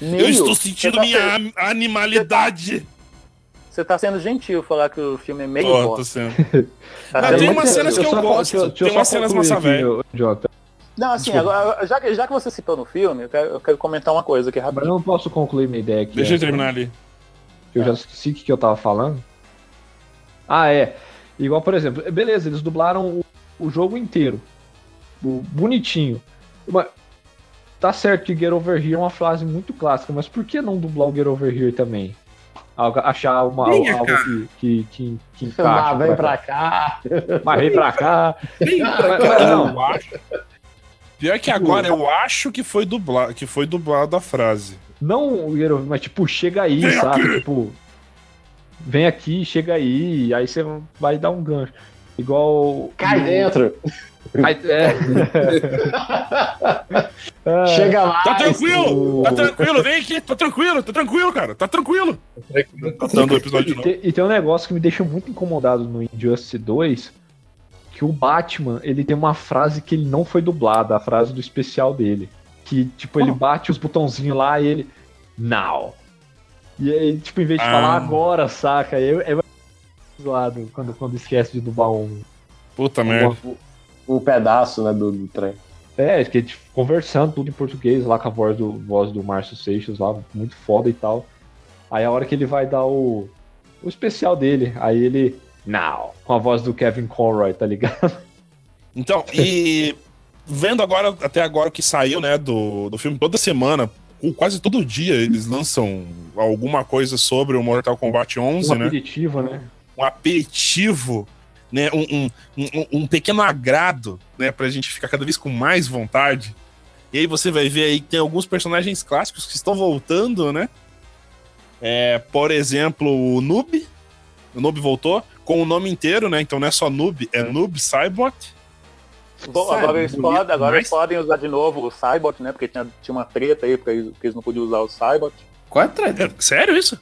Eu Meio, estou você sentindo tá minha sendo- animalidade. Você tá sendo gentil falar que o filme é meio tô bosta. sendo. Tá Mas sendo tem umas cenas que eu só- gosto. eu- deixa eu Tem só umas cenas massa velha. Jota. Não, assim, agora, já, que, já que você citou no filme, eu quero, eu quero comentar uma coisa aqui Mas eu rapidinho. não posso concluir minha ideia aqui. Deixa eu terminar ali. Eu já esqueci o que que eu tava falando. Ah, é. Igual, por exemplo, beleza, eles dublaram o, o jogo inteiro. O- bonitinho. Mas, tá certo que Get Over Here é uma frase muito clássica, mas por que não dublar o Get Over Here também? Algo- achar uma, algo cá. que, que, que, que Ah, encaixa. vem pra cá. Mas vem pra cá. Vem Mas- pra mas cá. não. Pior que agora eu acho que foi dublado, que foi dublado a frase. Não mas tipo, chega aí, Vem sabe? aqui. Tipo, vem aqui, chega aí, aí você vai dar um gancho. Igual. Cai o- dentro. Aí- é. Ah, Chega lá. Tá tranquilo, o- tá tranquilo, vem aqui, tá tranquilo, tá tranquilo, cara, tá tranquilo. Contando o episódio de E novo. tem, e tem um negócio que me deixa muito incomodado no Injustice 2, que o Batman, ele tem uma frase que ele não foi dublada, a frase do especial dele. Que, tipo, ele bate os botãozinhos lá e ele... Now. E aí, tipo, em vez de Ah. falar agora, saca? É, é zoado quando, quando esquece de dublar um... Puta merda. Um pedaço, né, do, do trem. É, que tipo, conversando tudo em português lá com a voz do, voz do Márcio Seixas lá, muito foda e tal. Aí a hora que ele vai dar o, o especial dele, aí ele. Now! Com a voz do Kevin Conroy, tá ligado? Então, e vendo agora, até agora o que saiu, né, do, do filme toda semana, quase todo dia eles lançam alguma coisa sobre o Mortal Kombat 11, Um né? aperitivo, né? um aperitivo, né? Um, um, um, um pequeno agrado, né? Pra gente ficar cada vez com mais vontade. E aí você vai ver aí que tem alguns personagens clássicos que estão voltando, né? É, por exemplo, o Noob. O Noob voltou com o nome inteiro, né? Então não é só Noob, é Noob Cybot. Bom, Sabe, agora eles, podem, agora eles podem usar de novo o Cybot, né? Porque tinha, tinha uma treta aí, porque eles, porque eles não podiam usar o Cybot. Qual é a treta? É, sério isso?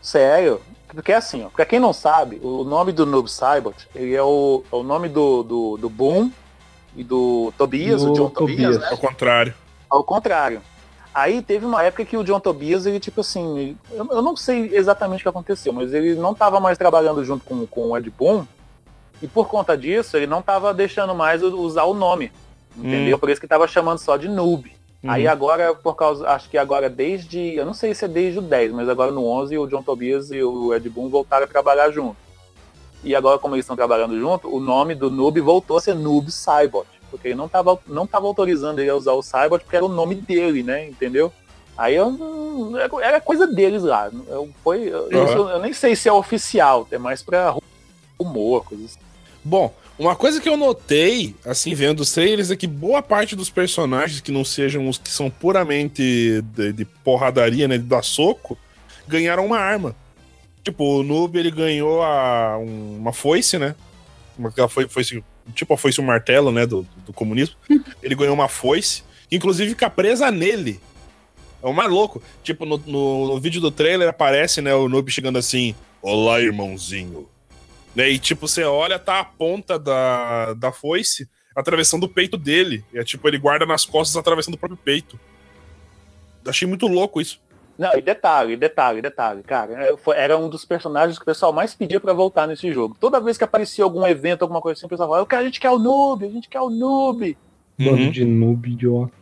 Sério. Porque assim, ó, pra quem não sabe, o nome do Noob Cybot, ele é o, é o nome do, do, do Boom e do Tobias, o John Tobias, Tobias. né? Ao contrário. Ao contrário. Aí teve uma época que o John Tobias, ele tipo assim, eu, eu não sei exatamente o que aconteceu, mas ele não tava mais trabalhando junto com, com o Ed Boon, e por conta disso, ele não tava deixando mais usar o nome, entendeu? Hum. Por isso que tava chamando só de Noob. Uhum. Aí agora, por causa, acho que agora desde, eu não sei se é desde o 10, mas agora no 11 o John Tobias e o Ed Boon voltaram a trabalhar junto. E agora, como eles estão trabalhando junto, o nome do Noob voltou a ser Noob Cybot. Porque ele não estava não tava autorizando ele a usar o Cybot porque era o nome dele, né? Entendeu? Aí eu, era- coisa deles lá. Eu, foi, eu, Uhum. isso eu nem sei se é oficial, é mais pra rumor, coisas assim. Bom, uma coisa que eu notei, assim, vendo os trailers, é que boa parte dos personagens que não sejam os que são puramente de, de porradaria, né, de dar soco, ganharam uma arma. Tipo, o Noob, ele ganhou a, um- uma foice, né? Uma, aquela foi, foice, tipo a foice um martelo, né, do, do comunismo. Ele ganhou uma foice, que inclusive fica presa nele. É o mais louco. Tipo, no, no, no vídeo do trailer aparece, né, o Noob chegando assim, Olá, irmãozinho. Né, e tipo, você olha, tá a ponta da, da foice atravessando o peito dele. E é tipo, ele guarda nas costas atravessando o próprio peito. Achei muito louco isso. Não, e detalhe, detalhe, detalhe, cara. é, Era um dos personagens que o pessoal mais pedia pra voltar nesse jogo. Toda vez que aparecia algum evento, alguma coisa assim, o pessoal falava, "Eu quero- a gente quer o noob, a gente quer o noob. Bando de noob idiota.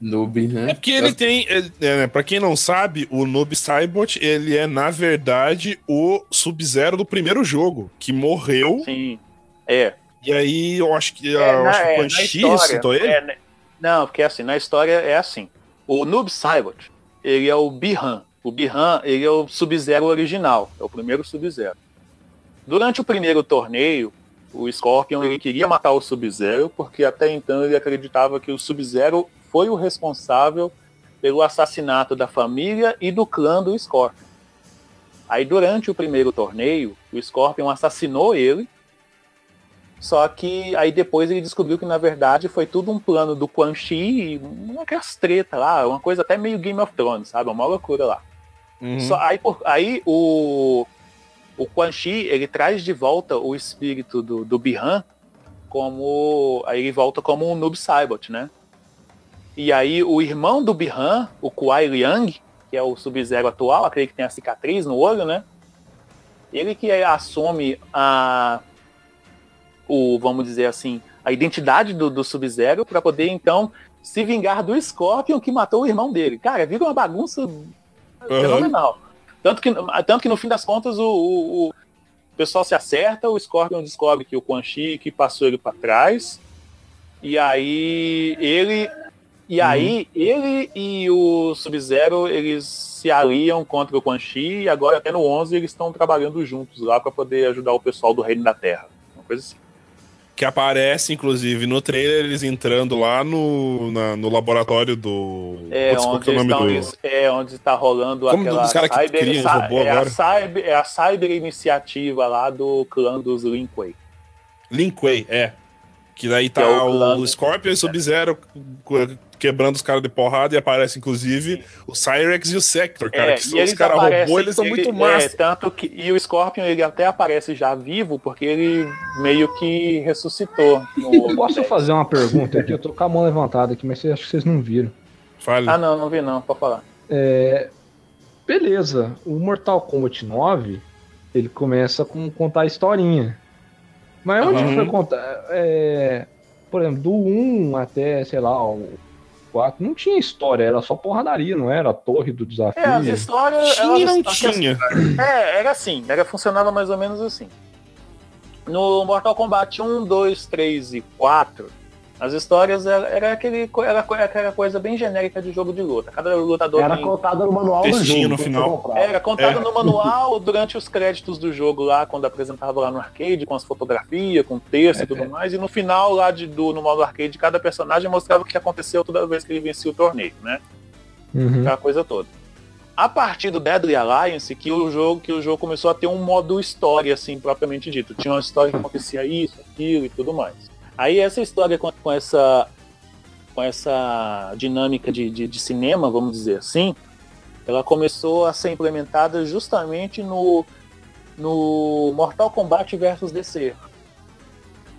Noob, né? É porque ele tem. ele- é, né, pra quem não sabe, o Noob Cybot, ele é, na verdade, o Sub-Zero do primeiro jogo, que morreu. Sim. É. E aí eu acho que, É, eu na- acho que é, o na Quan Chi história, ressuscitou ele. é, não, porque assim, na história é assim. O Noob Cybot, ele é o Bihan. O Bihan, ele é o Sub-Zero original. É o primeiro Sub-Zero. Durante o primeiro torneio, o Scorpion ele queria matar o Sub-Zero, porque até então ele acreditava que o Sub-Zero foi o responsável pelo assassinato da família e do clã do Scorpion. Aí durante o primeiro torneio, o Scorpion assassinou ele só que aí depois ele descobriu que na verdade foi tudo um plano do Quan Chi, e uma aquelas treta lá, uma coisa até meio Game of Thrones, sabe? Uma loucura lá. Uhum. Só, aí por- aí o, o Quan Chi, ele traz de volta o espírito do, do Bihan como. Aí ele volta como um Noob Saibot, né? E aí o irmão do Bihan, o Kuai Liang, que é o Sub-Zero atual, aquele que tem a cicatriz no olho, né? Ele que assume a. O, vamos dizer assim, a identidade do, do Sub-Zero para poder então se vingar do Scorpion que matou o irmão dele. Cara, vira uma bagunça fenomenal. Tanto que, tanto que no fim das contas o, o, o pessoal se acerta, o Scorpion descobre que o Quan Chi que passou ele para trás. E aí ele e aí ele e o Sub-Zero eles se aliam contra o Quan Chi e agora até no 11 eles estão trabalhando juntos lá para poder ajudar o pessoal do Reino da Terra. Uma coisa assim. Que aparece, inclusive, no trailer, eles entrando lá no, na- no laboratório do. É Putz, qual onde, é o nome estão, do. é onde está rolando Como aquela dos caras que cyber, criam é, a agora? cyber, é a cyber iniciativa lá do clã dos Linkway. Linkway, é. Que daí tá Que é o o Scorpion e o Sub-Zero que- quebrando os caras de porrada e aparece, inclusive, o Cyrex e o Sector, cara. É, que são os caras robô, eles são ele- muito é, massa. tanto que, e o Scorpion ele até aparece já vivo, porque ele meio que ressuscitou. no- Posso fazer uma pergunta aqui? Eu tô com a mão levantada aqui, mas acho que vocês não viram. Fale. Ah, não, não vi não, pode falar. É, beleza, o Mortal Kombat 9 ele começa com contar a historinha. Mas onde Uhum. foi contar? é, por exemplo, do 1 até, sei lá, o 4, não tinha história, era só porradaria, não era a torre do desafio. É, as histórias. Tinha elas- não tinha. É, era assim, era, funcionava mais ou menos assim. No Mortal Kombat 1, 2, 3 e 4, As histórias era, era aquele, era, aquela coisa bem genérica de jogo de luta. Cada lutador Era tem- contado no manual do jogo. no final. Era contado É. no manual durante os créditos do jogo lá, quando apresentava lá no arcade, com as fotografias, com texto e tudo mais. E no final lá de, do, no modo arcade, cada personagem mostrava o que aconteceu toda vez que ele vencia o torneio, né? Uhum. Aquela coisa toda. A partir do Deadly Alliance, que o jogo, que o jogo começou a ter um modo história, assim, propriamente dito. Tinha uma história que acontecia isso, aquilo e tudo mais. Aí essa história com, com essa com essa dinâmica de, de, de cinema, vamos dizer assim, ela começou a ser implementada justamente no, no Mortal Kombat versus DC.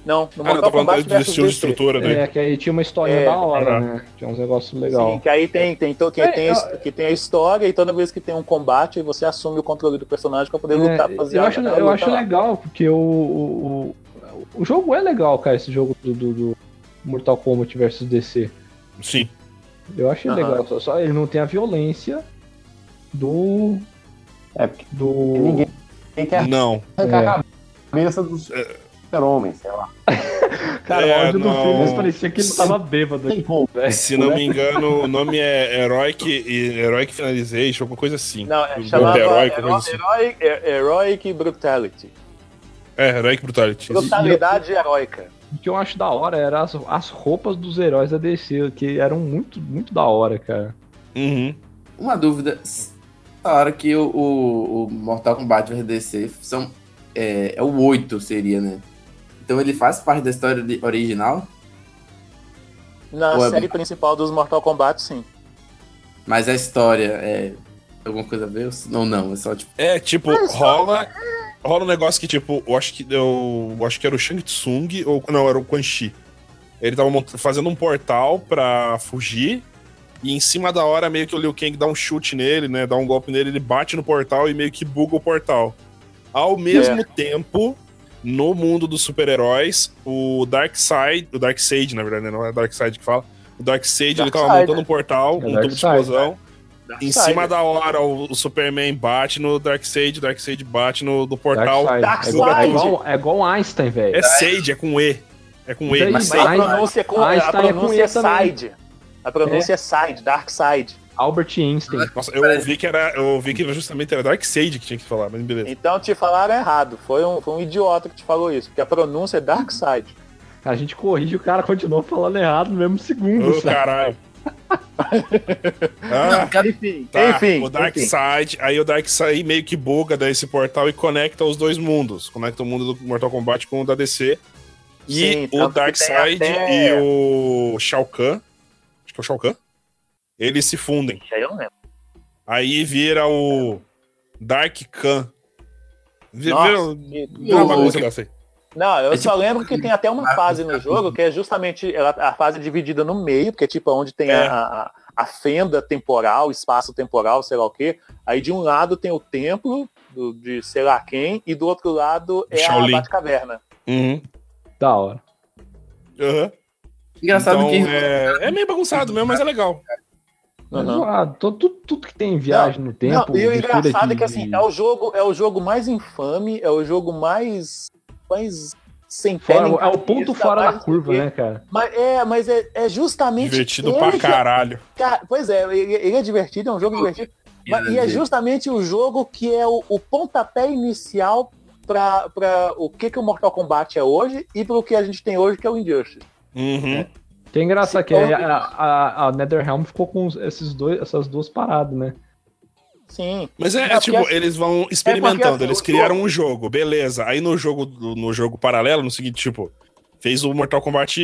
Não, no Ah, eu Mortal Kombat do versus estilo de DC. estrutura, né? É, que aí tinha uma história É, da hora, é. né? Tinha uns negócios legais. Sim, que aí tem, tem, to- que É, tem, a his- que tem a história e toda vez que tem um combate, você assume o controle do personagem pra poder lutar, É, fazer eu a- acho, a eu luta acho legal, porque o, o, o, jogo é legal, cara, esse jogo do, do- do Mortal Kombat versus DC. Sim. Eu achei Aham. legal, só, só ele não tem a violência do. É, porque do. ninguém Quem quer Não. arrancar É. a cabeça do super-homem, sei lá. Cara, É, o áudio do não. filme parecia que ele tava bêbado. Tem como. velho. Se não me engano, o nome é Heroic, e- Heroic Finalization, alguma coisa assim. Não, é, Do chamava Heroic, assim. Heroic, He- Heroic Brutality. É, Heroic Brutality. Brutalidade heróica. O que eu acho da hora era as, as roupas dos heróis da DC, que eram muito, muito da hora, cara. Uhum. Uma dúvida. A hora que o, o, o Mortal Kombat vs DC são, é, é o 8, seria, né? Então ele faz parte da história de- original, Na Ou é- série principal dos Mortal Kombat, sim. mas a história é alguma coisa a ver? Ou não? É só tipo. É, tipo, rola. Rola um negócio que, tipo, eu acho que eu, eu acho que era o Shang Tsung, ou não, era o Quan Chi. Ele tava fazendo um portal pra fugir, e em cima da hora, meio que o Liu Kang dá um chute nele, né? Dá um golpe nele, ele bate no portal e meio que buga o portal. Ao mesmo tempo, no mundo dos super-heróis, o Darkseid, o Darkseid, na verdade, né? não é Darkseid que fala. O Darkseid, ele tava Darkseid. montando um portal, É um tubo de explosão. Em cima da hora, o, o Superman bate no Darkseid, Darkseid bate no do portal. Darkseid. Darkseid. É, igual, é, igual, é igual Einstein, velho. É Sage, é com E. É com E, mas a pronúncia é, com, a é com pronúncia é, E side. A pronúncia é, side, Dark Side. Albert Einstein. Nossa, eu ouvi que era. Eu ouvi que justamente era Darkseid que tinha que falar, mas beleza. Então te falaram errado. Foi um, foi um idiota que te falou isso, porque a pronúncia é Dark Side. A gente corrige o cara continuou falando errado no mesmo segundo, sabe? caralho. Ah, Enfim, tá. enfim. o enfim. Darkseid, aí o Darkseid meio que buga desse portal e conecta os dois mundos. Conecta o mundo do Mortal Kombat com o da DC. E Sim, o que Darkseid tem até- e o Shao Kahn, acho que é o Shao Kahn, eles se fundem. Aí eu não lembro. Aí vira o Dark Khan. Vi- Nossa, Vira, vira uma bagunça dessa aí. Não, eu É só tipo- lembro que tem até uma fase no jogo que é justamente ela- a fase dividida no meio, que é tipo onde tem É. a, a, a fenda temporal, espaço temporal, sei lá o quê. Aí de um lado tem o templo do- de sei lá quem, e do outro lado é Shaolin. a Batcaverna. Uhum. Da hora. Aham. Engraçado Então, que. é, é meio bagunçado mesmo, mas é legal. É Uhum. zoado. Tudo, tudo, tudo que tem viagem no tempo. Não, e o engraçado de- é que assim, é o jogo, é o jogo mais infame, é o jogo mais, mais sem fora- é o ponto fora da curva, né, cara? Mas é, mas é, é justamente Divertido ele pra que- caralho. Cara, pois é, ele, ele é divertido, é um jogo divertido. Mas- e é justamente o jogo que é o, o pontapé inicial para o que, que o Mortal Kombat é hoje e para o que a gente tem hoje, que é o Injustice. Uhum. Que é engraçado Se que a, a, a- a NetherRealm ficou com esses dois, essas duas paradas, né? Sim. Mas é, É é porque tipo, eles vão experimentando, assim, eles criaram um jogo, beleza. Aí no jogo, no jogo paralelo, no seguinte, tipo, fez o Mortal Kombat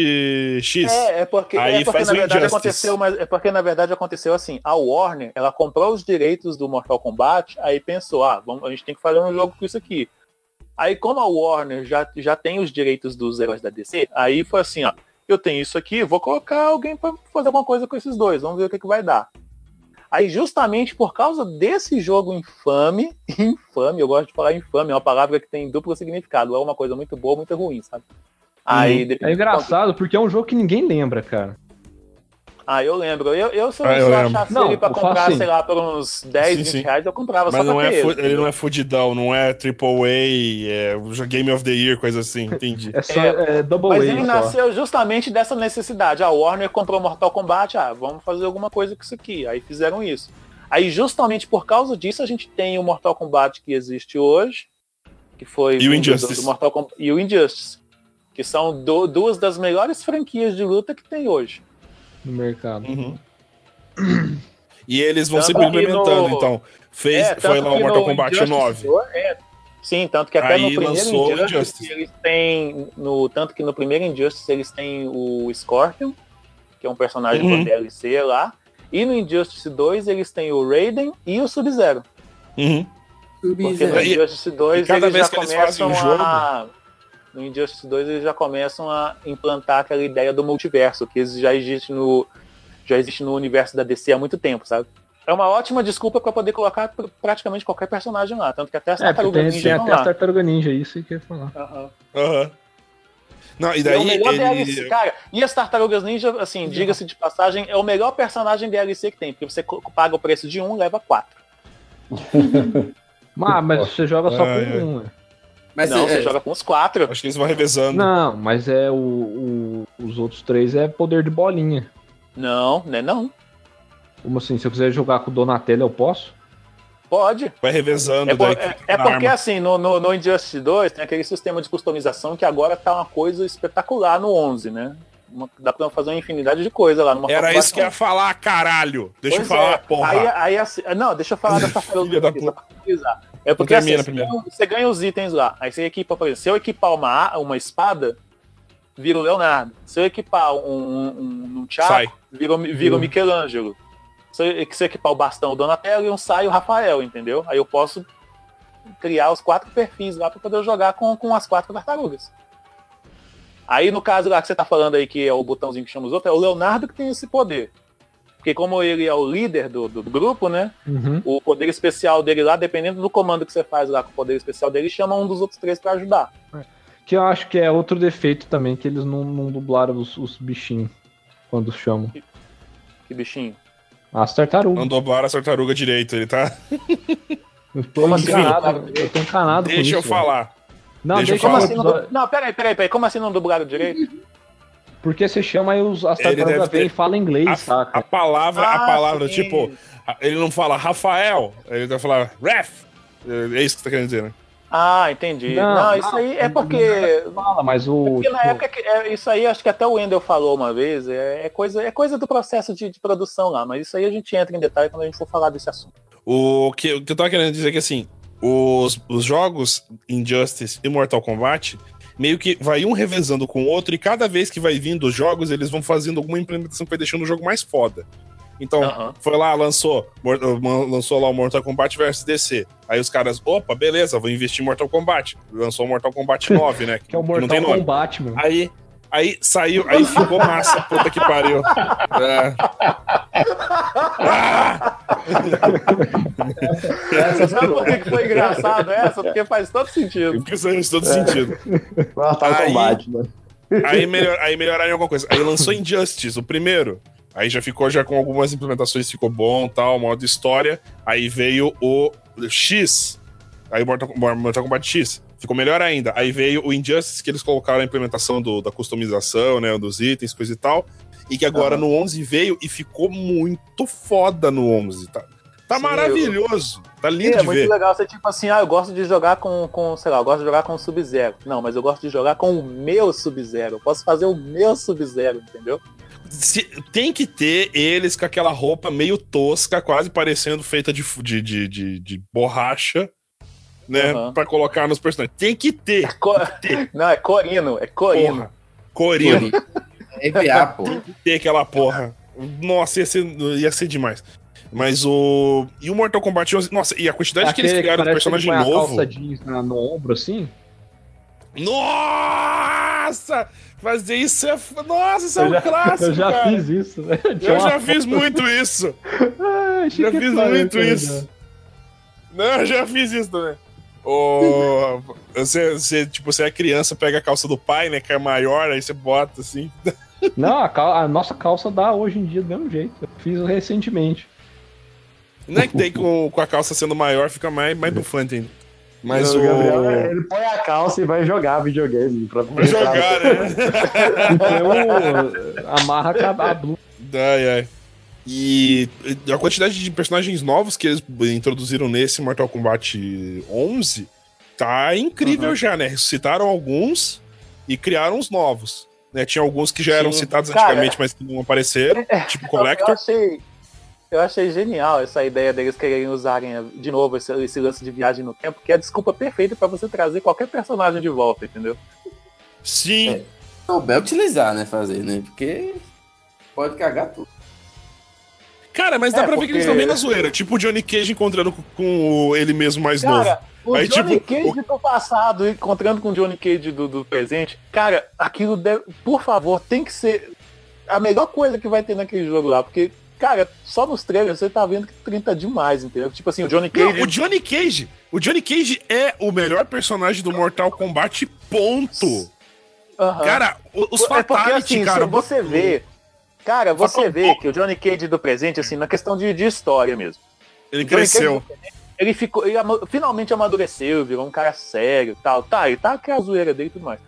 X. É, é porque, Aí é porque faz na verdade Injustice. aconteceu, mas é porque na verdade aconteceu assim, a Warner, ela comprou os direitos do Mortal Kombat, aí pensou, ah, vamos, a gente tem que fazer um jogo com isso aqui. Aí como a Warner já, já tem os direitos dos heróis da DC, aí foi assim, ó, eu tenho isso aqui, vou colocar alguém pra fazer alguma coisa com esses dois, vamos ver o que, que vai dar. Aí justamente por causa desse jogo infame, infame, eu gosto de falar infame, é uma palavra que tem duplo significado, é uma coisa muito boa, muito ruim, sabe? Aí, É dependendo do engraçado porque é um jogo que ninguém lembra, cara. Ah, eu lembro. Eu, eu se eu, Ah, eu achasse Não, ele pra comprar, assim. sei lá, por uns 10, Sim, 20 sim. reais, eu comprava Mas só não pra é ele. ele não é fudidão, não é AAA, é o Game of the Year, coisa assim, entendi. É só É, é, Double Mas A ele só. nasceu justamente dessa necessidade. A Warner comprou Mortal Kombat, ah, vamos fazer alguma coisa com isso aqui. Aí fizeram isso. Aí justamente por causa disso a gente tem o Mortal Kombat que existe hoje, que foi E o do- Injustice. do Mortal Kombat e o Injustice, que são du- duas das melhores franquias de luta que tem hoje. No mercado. Uhum. E eles vão Tanto sempre que implementando, no- então. Fez, É, foi lá o Mortal no Kombat Injustice 9. dois- é, sim, tanto que até Aí no primeiro Injustice, Injustice. eles têm. No, tanto que no primeiro Injustice eles têm o Scorpion, que é um personagem Uhum. do DLC lá. E no Injustice 2 eles têm o Raiden e o Sub-Zero. Uhum. Porque no Injustice 2 e cada eles vez já que eles fazem começam um a. No Injustice 2 eles já começam a implantar aquela ideia do multiverso, que já existe no. Já existe no universo da DC há muito tempo, sabe? É uma ótima desculpa pra poder colocar pr- praticamente qualquer personagem lá. Tanto que até as É, tem, ninja tem até a lá. Tartaruga Ninja, isso que eu ia falar. Aham. Aham. Não, e E é daí o melhor ele... DLC, cara. E as Tartarugas Ninja, assim, diga-se de passagem, é o melhor personagem DLC que tem, porque você paga o preço de um, leva quatro. Mas, mas você joga só com um, né? Mas não, é- você joga com os quatro. Acho que eles vão revezando. Não, mas é o, o- os outros três é poder de bolinha. Não, né? Não. Como assim? Se eu quiser jogar com o Donatello, eu posso? Pode. Vai revezando. É, por- é- é porque, arma. assim, no, no, no Injustice 2 tem aquele sistema de customização que agora tá uma coisa espetacular no 11, né? Uma- dá pra fazer uma infinidade de coisa lá Mortal Era isso que ia 11. falar, caralho. Deixa Pois eu falar, é. porra. Aí, aí, assim, não, deixa eu falar da só pra finalizar. É porque assim, você ganha- você ganha os itens lá. Aí você equipa, por exemplo, se eu equipar uma, uma espada, vira o Leonardo. Se eu equipar um, um, um. Chaco, vira, o- vira o Michelangelo. Se eu, se eu equipar o bastão, o Donatello e um sai o Rafael, entendeu? Aí eu posso criar os quatro perfis lá para poder jogar com, com as quatro tartarugas. Aí no caso lá que você tá falando aí, que é o botãozinho que chama os outros, é o Leonardo que tem esse poder. Porque como ele é o líder do, do grupo, né? Uhum. O poder especial dele lá, dependendo do comando que você faz lá com o poder especial dele, chama um dos outros três pra ajudar. Que eu acho que é outro defeito também, que eles não, não dublaram os, os bichinhos quando chamam. Que bichinho. As tartarugas. Não doblaram a tartaruga direito, ele tá. Eu tô assim, encanado, eu tô encanado com Deixa eu isso, velho. Não, Deixa deixa, Como assim não, du- não, peraí, peraí, peraí. Como assim não dublaram direito? Porque você chama aí os, as Ele deve tartarugas ter- vêm e falam inglês, A, saca? a palavra, a Ah, palavra, sim. tipo, a- ele não fala Rafael, ele vai falar Ref. É isso que você tá querendo dizer, né? Ah, entendi. Não, Não, isso aí é porque. Fala, mas o. Porque na tipo, época, que- é, isso aí acho que até o Wendel falou uma vez, é, é coisa, é coisa do processo de, de produção lá, mas isso aí a gente entra em detalhe quando a gente for falar desse assunto. O que, o que eu tava querendo dizer é que, assim, os, os jogos Injustice e Mortal Kombat meio que vai um revezando com o outro e cada vez que vai vindo os jogos, eles vão fazendo alguma implementação que vai deixando o jogo mais foda. Então, Aham. foi lá, lançou, uh, lançou lá o Mortal Kombat vs DC. Aí os caras, opa, beleza, vou investir em Mortal Kombat. Lançou o Mortal Kombat 9, né? que é o Mortal. Kombat, mano. Aí, aí saiu, aí ficou massa, puta que pariu. É. Ah! Sabe por que foi engraçado essa? Porque faz todo sentido. Porque faz todo sentido. Mortal Aí- Kombat, mano. Aí, melhor, aí melhoraram em alguma coisa. Aí lançou Injustice, o primeiro. Aí já ficou já com algumas implementações, ficou bom, tal, modo história. Aí veio o X. Aí Mortal, Mortal Kombat X. Ficou melhor ainda. Aí veio o Injustice, que eles colocaram a implementação do- da customização, né, dos itens, coisa e tal. E que agora no 11 veio e ficou muito foda no 11, tá? Tá Sim, maravilhoso. Tá lindo é de muito ver. legal você, tipo assim, ah, eu gosto de jogar com, com, sei lá, eu gosto de jogar com o Sub-Zero. Não, mas eu gosto de jogar com o meu Sub-Zero. Eu posso fazer o meu Sub-Zero, entendeu? Se- tem que ter eles com aquela roupa meio tosca, quase parecendo feita de, de, de, de, de borracha, né? Aham. Pra colocar nos personagens. Tem que ter. Co- Não, é Corino, é Corino. Porra. Corino. EVA, pô. ter aquela porra. Nossa, ia ser, ia ser demais. Mas o. E o Mortal Kombat 11. Nossa, e a quantidade que eles Aquele criaram de parece que ele personagem a novo. calça jeans na- no ombro, assim. Nossa! Fazer isso é. Nossa, isso é eu um já, clássico. eu já cara. fiz isso. né? Eu já fiz muito isso. Ah, Já achei que fiz era muito isso. Não, eu já fiz isso também. Ô, você, você, tipo, você é criança, pega a calça do pai, né? Que é maior, aí você bota assim. Não, a, cal- a nossa calça dá hoje em dia do mesmo jeito. Eu fiz recentemente. Não é que daí com, com a calça sendo maior fica mais, mais bufante ainda. Mas o o. Gabriel, ele põe a calça e vai jogar videogame. Pra Vai jogar, né? Então, amarra a, a blusa. Ai, ai. E a quantidade de personagens novos que eles introduziram nesse Mortal Kombat 11 tá incrível já, né? Ressuscitaram alguns e criaram os novos. Né? Tinha alguns que já eram Sim. citados Cara, antigamente, mas que não apareceram, tipo Eu, eu Collector. achei, eu achei genial essa ideia deles quererem usarem de novo esse, esse lance de viagem no tempo, que é a desculpa perfeita pra você trazer qualquer personagem de volta, entendeu? Sim. Souber utilizar, né? Fazer, né? Porque pode cagar tudo. Cara, mas dá É, pra ver que porque- eles estão bem na zoeira. Tipo o Johnny Cage encontrando com, o- ele mesmo mais Cara, novo. o Aí, Johnny tipo, Cage do passado encontrando com o Johnny Cage do, do presente, cara, aquilo deve, por favor, tem que ser a melhor coisa que vai ter naquele jogo lá, porque, cara, só nos trailers você tá vendo que 30 demais, entendeu? Tipo assim, o Johnny Cage. Não, o Johnny Cage. O Johnny Cage é o melhor personagem do Mortal Kombat, ponto. Aham. Cara, o- os é porque Fatality, assim, cara. se você vê. Cara, você vê que o Johnny Cage do presente, assim, na questão de, de história mesmo. Ele cresceu. Cage Ele ficou. Ele ama- finalmente amadureceu, virou um cara sério e tal. Tá, ele tá com a zoeira dele e tudo mais.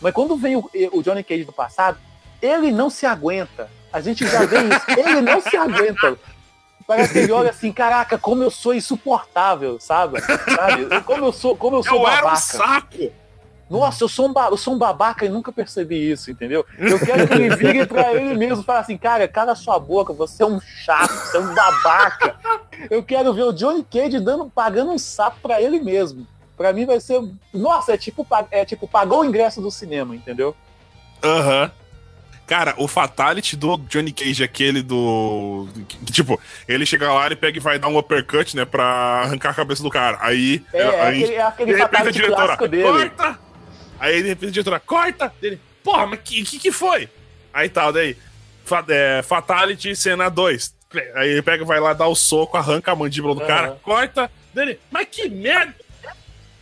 Mas quando vem o, o Johnny Cage do passado, ele não se aguenta. A gente já vê isso. Ele não se aguenta. Parece que ele olha assim, caraca, como eu sou insuportável, sabe? sabe? Como eu sou, como eu sou Eu era um babaca. saco. Nossa, eu sou, um eu sou um babaca e nunca percebi isso, entendeu? Eu quero que ele vire pra ele mesmo e fale assim, cara, cala sua boca, você é um chato, você é um babaca. Eu quero ver o Johnny Cage dando, pagando um sapo pra ele mesmo. Pra mim vai ser. Nossa, é tipo, é tipo pagou o ingresso do cinema, entendeu? Aham. Cara, o Fatality do Johnny Cage, aquele do. que, tipo, ele chega lá e pega e vai dar um uppercut, né? Pra arrancar a cabeça do cara. Aí. É, é aí aquele, é aquele de repente a diretora, corta! Aí de repente a diretora, corta! Dele, porra, mas que, que que foi? Aí tal, daí. Fa- é, Fatality, cena 2. Aí ele pega, vai lá, dá o soco, arranca a mandíbula do Aham. cara, corta, dele, mas que merda!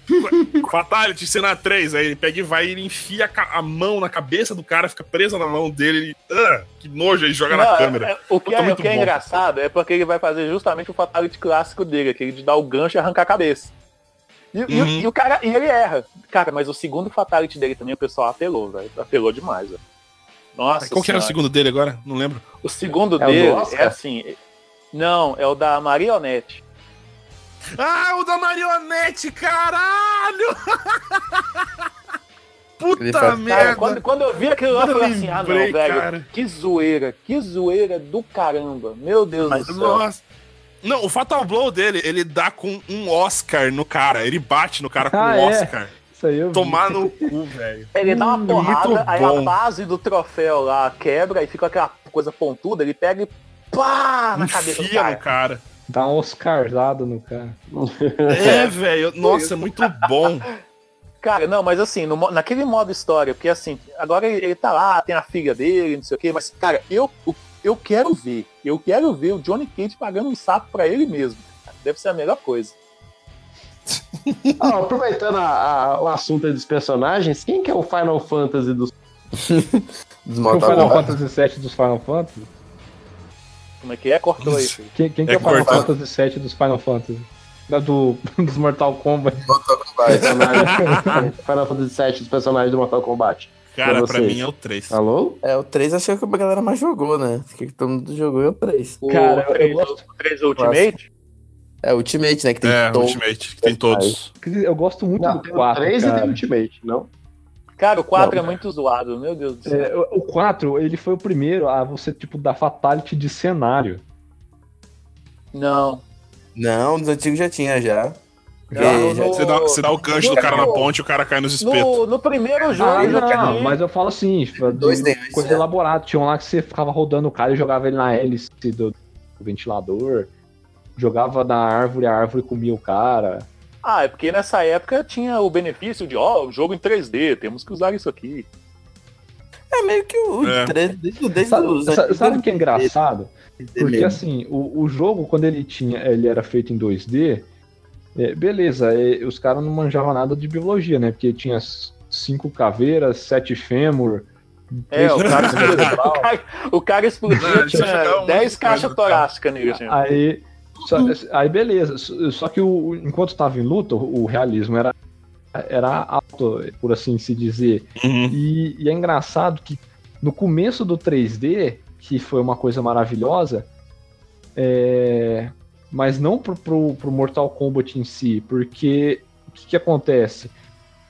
Fatality, cena 3. Aí ele pega e vai e ele enfia a, a mão na cabeça do cara, fica presa na mão dele. e, ah, que nojo, ele joga na Não, câmera. é- o que, Puta, é, o que é engraçado é porque ele vai fazer justamente o fatality clássico dele, aquele de dar o gancho e arrancar a cabeça. E, e o- Uhum. e o cara, e ele erra. Cara, mas o segundo fatality dele também o pessoal apelou, velho. Apelou demais, velho. Nossa. Qual que era o segundo dele agora? Não lembro. O segundo É o dele Oscar? é assim. Não, é o da Marionete. Ah, o da marionete, caralho! Puta faz- Cara, merda! quando, quando eu vi aquilo lá, eu falei assim, ah não, velho, cara. que zoeira, que zoeira do caramba. Meu Deus do céu. Nossa. Não, o Fatal Blow dele, ele dá com um Oscar no cara. Ele bate no cara com Ah, um é? Oscar. Isso aí eu vi. Tomar no cu, velho. Ele dá uma Hum, porrada, aí a bom. base do troféu lá quebra e fica aquela coisa pontuda, ele pega e pá na cabeça do cara. no cara. Dá um oscarzado no cara. É, velho. Nossa, é muito bom. Cara, não, mas assim, no naquele modo história, porque assim, agora ele, ele tá lá, tem a filha dele, não sei o quê, mas, cara, eu, o- eu quero ver, eu quero ver o Johnny Cage pagando um sapo pra ele mesmo. Deve ser a melhor coisa. Ah, aproveitando a- a- o assunto dos personagens, quem que é o Final Fantasy dos. Dos O Final. Fantasy VII dos Final Fantasy? Como é que é? Cortou aí. Quem, quem que É é, o Final. Fantasy VII dos Final Fantasy? Da do, dos Mortal Kombat. Mortal Kombat. personagens- Final Fantasy VII dos personagens do Mortal Kombat. Cara, Pra mim é o 3. Alô? É, o 3 acho que a galera mais jogou, né? O que todo mundo jogou é o 3. O Cara, eu 3, gosto- o 3 Ultimate? É o Ultimate, né? Que tem É, todo- Ultimate, que tem todos. Eu gosto muito Não, do tem o 4, 3 e cara. tem o Ultimate, não? Cara, o 4 Não. é muito zoado, meu Deus do céu. É, o o 4, ele foi o primeiro a você, tipo, dar fatality de cenário. Não. Não, dos antigos já tinha já. Porque Não, já- no- Você dá, você dá o gancho do cara na ponte e o cara cai nos espetos. No, no primeiro jogo Ah, eu já tinha não, mas eu falo assim, tipo, do- Dois deles, coisa né? elaborada. Tinha um lá que você ficava rodando o cara e jogava ele na hélice do, do ventilador. Jogava na árvore, a árvore comia o cara. Ah, é porque nessa época tinha o benefício de, ó, o jogo em 3D, temos que usar isso aqui. É meio que o É. 3 desde, desde Sabe, os sabe o que é engraçado? 3D Porque mesmo. assim, o, o jogo, quando ele tinha, ele era feito em 2D, é, beleza, é, os caras não manjavam nada de biologia, né? Porque tinha cinco caveiras, sete fêmur, É, o cara o cara, o cara explodia, Não, tinha jogar um 10 monte de caixas torácicas nele. Assim. Aí, só- aí beleza. Só que o, enquanto tava em luta, o realismo era, era alto, por assim se dizer. Uhum. E, e é engraçado que no começo do 3D, que foi uma coisa maravilhosa, é, mas não pro, pro, pro Mortal Kombat em si, porque o que, que acontece?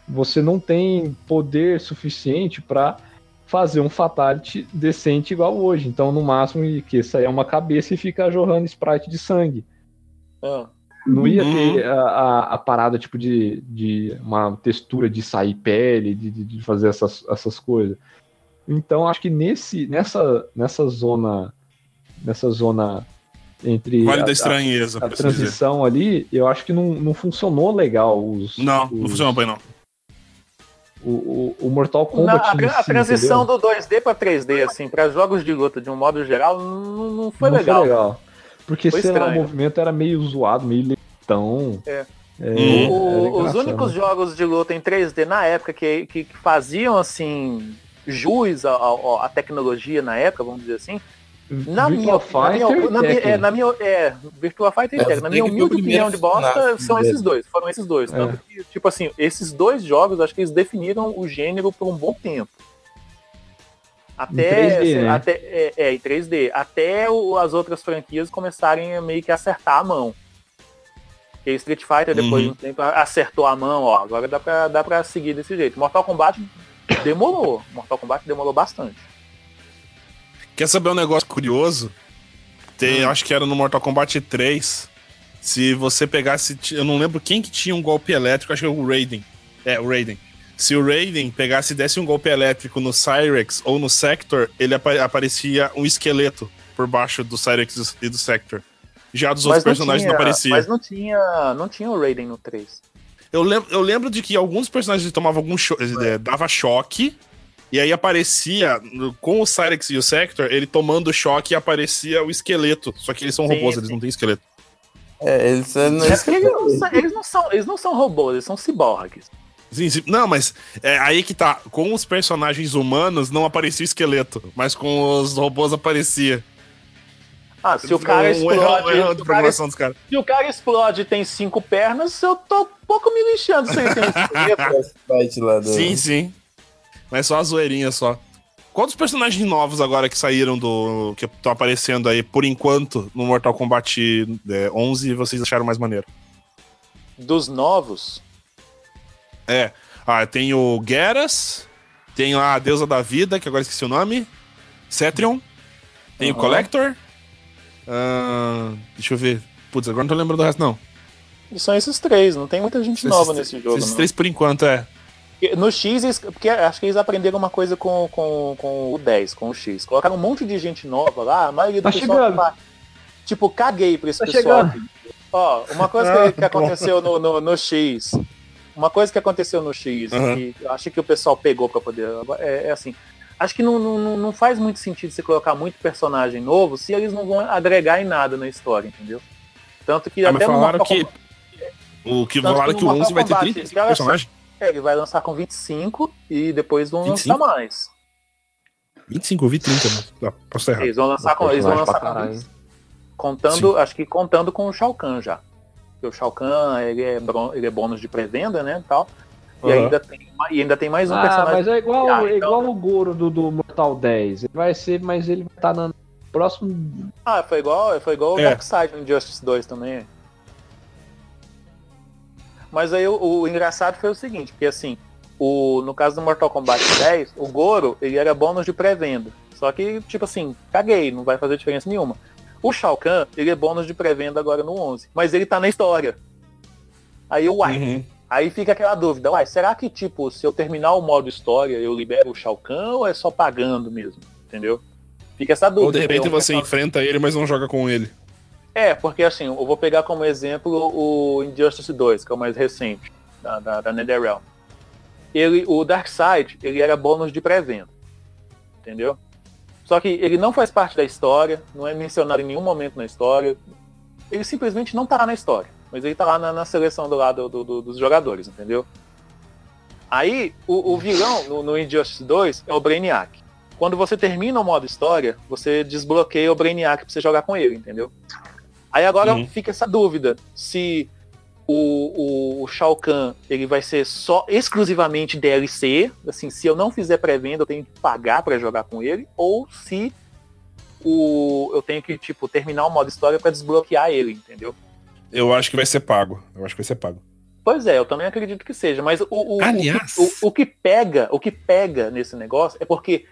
Você não tem poder suficiente para fazer um fatality decente igual hoje. Então, no máximo, que sair uma cabeça e fica jorrando sprite de sangue. Ah. Não ia Uhum. ter a, a, a parada tipo de, de uma textura de sair pele, de, de- de fazer essas, essas coisas. Então acho que nesse, nessa, nessa zona. Nessa zona entre Vale a, da a- estranheza, a por assim dizer. transição ali, eu acho que não, não funcionou legal os. Não, os- não funciona bem, não. O, o, o Mortal Kombat. a, tra- a si, transição entendeu? do 2D pra 3D, assim, pra jogos de luta de um modo geral, não, não foi Não legal. Porque Foi sei lá, o movimento era meio zoado, meio lentão. É. É, O- era os únicos jogos de luta em 3D na época que, que, que faziam assim jus à tecnologia na época, vamos dizer assim. Na minha, Virtua na minha, Fighter na minha, é, na minha é, Virtua Fighter e Tekken. Na minha humilde opinião de bosta, personagem são esses dois. Foram esses dois. É. Tanto que, tipo assim, esses dois jogos, acho que eles definiram o gênero por um bom tempo. Até, 3D, né? até é, é, em 3D. Até o- as outras franquias começarem a meio que acertar a mão. Porque Street Fighter, depois de Uhum. um tempo, acertou a mão, ó. Agora dá pra, dá pra seguir desse jeito. Mortal Kombat demorou. Mortal Kombat demorou bastante. Quer saber um negócio curioso? Tem, Hum. acho que era no Mortal Kombat 3. Se você pegasse. Eu não lembro quem que tinha um golpe elétrico, acho que era o Raiden. É, o Raiden. Se o Raiden pegasse e desse um golpe elétrico no Cyrex ou no Sector, ele apa- aparecia um esqueleto por baixo do Cyrex e do Sector. Já dos outros não personagens tinha- não aparecia. Mas não tinha, não tinha o Raiden no 3. Eu lembro, eu lembro de que alguns personagens tomavam algum cho eh, dava choque. E aí aparecia, com o Cyrex e o Sector, ele tomando choque e aparecia o esqueleto. Só que eles são Sim, robôs, sim. eles não têm esqueleto. É, eles não É porque eles não, são, eles, não são, eles não são robôs, eles são ciborgues. Sim, sim. Não, mas é aí que tá. Com os personagens humanos não aparecia o esqueleto, mas com os robôs aparecia. Ah, se o cara um explode. um se, o cara, programação dos caras. se o cara explode e tem cinco pernas, eu tô um pouco me lixando se ele tem esqueleto. Sim, sim. Mas só a zoeirinha só. Qual dos personagens novos agora que saíram do. que estão aparecendo aí por enquanto no Mortal Kombat é, 11 vocês acharam mais maneiro? Dos novos, É. Ah, tem o Geras, tem lá a deusa da vida, que agora esqueci o nome. Cetrion. Tem o Aham. Collector. Ah, deixa eu ver. Putz, agora não tô lembrando do resto, não. são esses três, não tem muita gente nova Esses- nesse jogo. Esses não. três por enquanto, é. No X, porque acho que eles aprenderam uma coisa com, com, com o 10, com o X. Colocaram um monte de gente nova lá, a maioria do Tá pessoal. chegando. fa- Tipo, caguei pra esse Tá pessoal. chegando. Ó, uma coisa Ah, que, que aconteceu no, no, no X. Uma coisa que aconteceu no X, Aham. que eu acho que o pessoal pegou pra poder. É, é assim. Acho que não, não, não- faz muito sentido você colocar muito personagem novo se eles não vão agregar em nada na história, entendeu? Tanto que Ah, mas até no falaram que. O que falaram que o 11 vai ter Mortal 30 Kombat, olha só, personagens. É, ele vai lançar com 25 e depois vão 25? lançar mais. 25, eu vi 30, mas tá, posso estar errado. Eles vão lançar com, eles vão lançar com caralho, 20, contando, acho que contando com o Shao Kahn já. Porque o Shao Kahn, ele é, ele é bônus de pré-venda, né, e tal. E, Aham. ainda tem, e ainda tem mais um Ah, personagem. mas é igual, Ah, é então- igual o Goro do, do Mortal 10. Ele vai ser, mas ele vai estar no próximo. Ah, foi igual, foi igual o É. Darkseid no Injustice 2 também. Mas aí o, o engraçado foi o seguinte, porque assim, o, no caso do Mortal Kombat 10, o Goro, ele era bônus de pré-venda. Só que, tipo assim, caguei, não vai fazer diferença nenhuma. O Shao Kahn, ele é bônus de pré-venda agora no 11, mas ele tá na história. Aí o uai, Uhum. aí fica aquela dúvida, uai, será que, tipo, se eu terminar o modo história, eu libero o Shao Kahn ou é só pagando mesmo? Entendeu? Fica essa dúvida. Ou de repente Eu- você enfrenta ele, mas não joga com ele. É, porque assim, eu vou pegar como exemplo o Injustice 2, que é o mais recente, da, da, da NetherRealm. Ele, o Darkseid, ele era bônus de pré-venda. Entendeu? Só que ele não faz parte da história, não é mencionado em nenhum momento na história. Ele simplesmente não tá lá na história. Mas ele tá lá na, na seleção do lado do- do- dos jogadores, entendeu? Aí, o, o vilão no, no Injustice 2 é o Brainiac. quando você termina o modo história, você desbloqueia o Brainiac pra você jogar com ele, entendeu? Aí agora Uhum. fica essa dúvida se o, o, o Shao Kahn ele vai ser só exclusivamente DLC, assim, se eu não fizer pré-venda eu tenho que pagar pra jogar com ele, ou se o, eu tenho que tipo terminar o modo história pra desbloquear ele, entendeu? Eu acho que vai ser pago. Eu acho que vai ser pago. Pois é, eu também acredito que seja, mas o, o, o Aliás- que, o, o que pega, o que pega nesse negócio é porque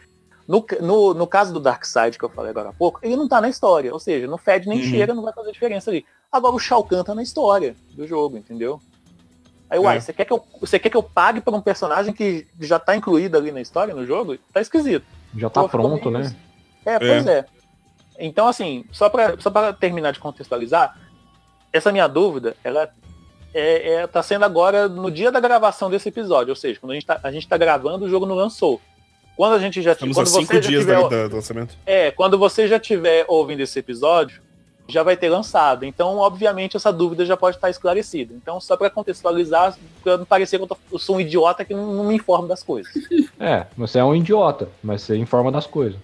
no, no, no caso do Darkseid que eu falei agora há pouco, ele não tá na história, ou seja, não fede nem Uhum. cheira, não vai fazer diferença ali. Agora o Shao Kahn tá na história do jogo, entendeu? Aí, uai, É. você quer, que eu, você quer que eu pague por um personagem que já tá incluído ali na história, no jogo? Tá esquisito. Já tá Pô, pronto, né? É, pois é. Então, assim, só pra, só pra terminar de contextualizar, essa minha dúvida, ela é, é- tá sendo agora no dia da gravação desse episódio, ou seja, quando a gente tá, a gente tá gravando, o jogo não lançou. Quando a gente já Estamos quando cinco dias tiver, da- do lançamento. é, quando você já tiver ouvindo esse episódio, já vai ter lançado. Então, obviamente, essa dúvida já pode estar esclarecida. Então, só pra contextualizar, pra não parecer que eu, tô- eu sou um idiota que não, não me informa das coisas. É, você é um idiota, mas você informa das coisas.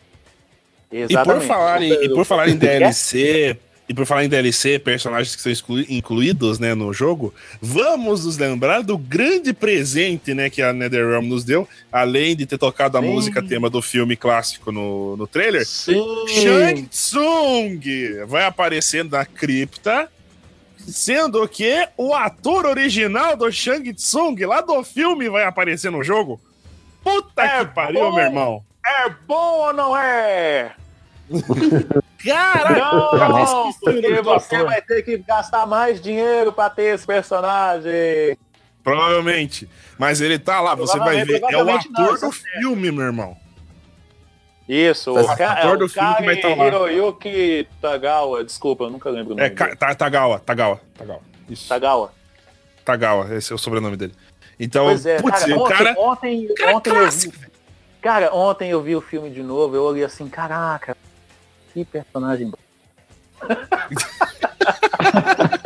E por falar em, e por falar em DLC, e por falar em DLC, personagens que são exclui- incluídos, né, no jogo, vamos nos lembrar do grande presente, né, que a NetherRealm nos deu, além de ter tocado a Sim. música tema do filme clássico no, no trailer. Sim. Shang Tsung vai aparecer na cripta, sendo que o ator original do Shang Tsung lá do filme vai aparecer no jogo. Puta É que pariu, bom. meu irmão. É bom ou não é? Caraca! Não, porque você vai ter que gastar mais dinheiro pra ter esse personagem. Provavelmente. Mas ele tá lá, você vai ver. É o não, ator é do filme, meu irmão. Isso, Mas o, ca ator é, do o filme vai Karen tá. Hiroyuki Tagawa, desculpa, eu nunca lembro o nome É dele. Ta- Tagawa, Tagawa, Tagawa. Isso. Tagawa. Tagawa, esse é o sobrenome dele. Então, Pois é, putz, cara, o ontem, cara. ontem, cara é ontem eu vi, clássico, cara, ontem eu vi o filme de novo, eu olhei assim, caraca, que personagem bom.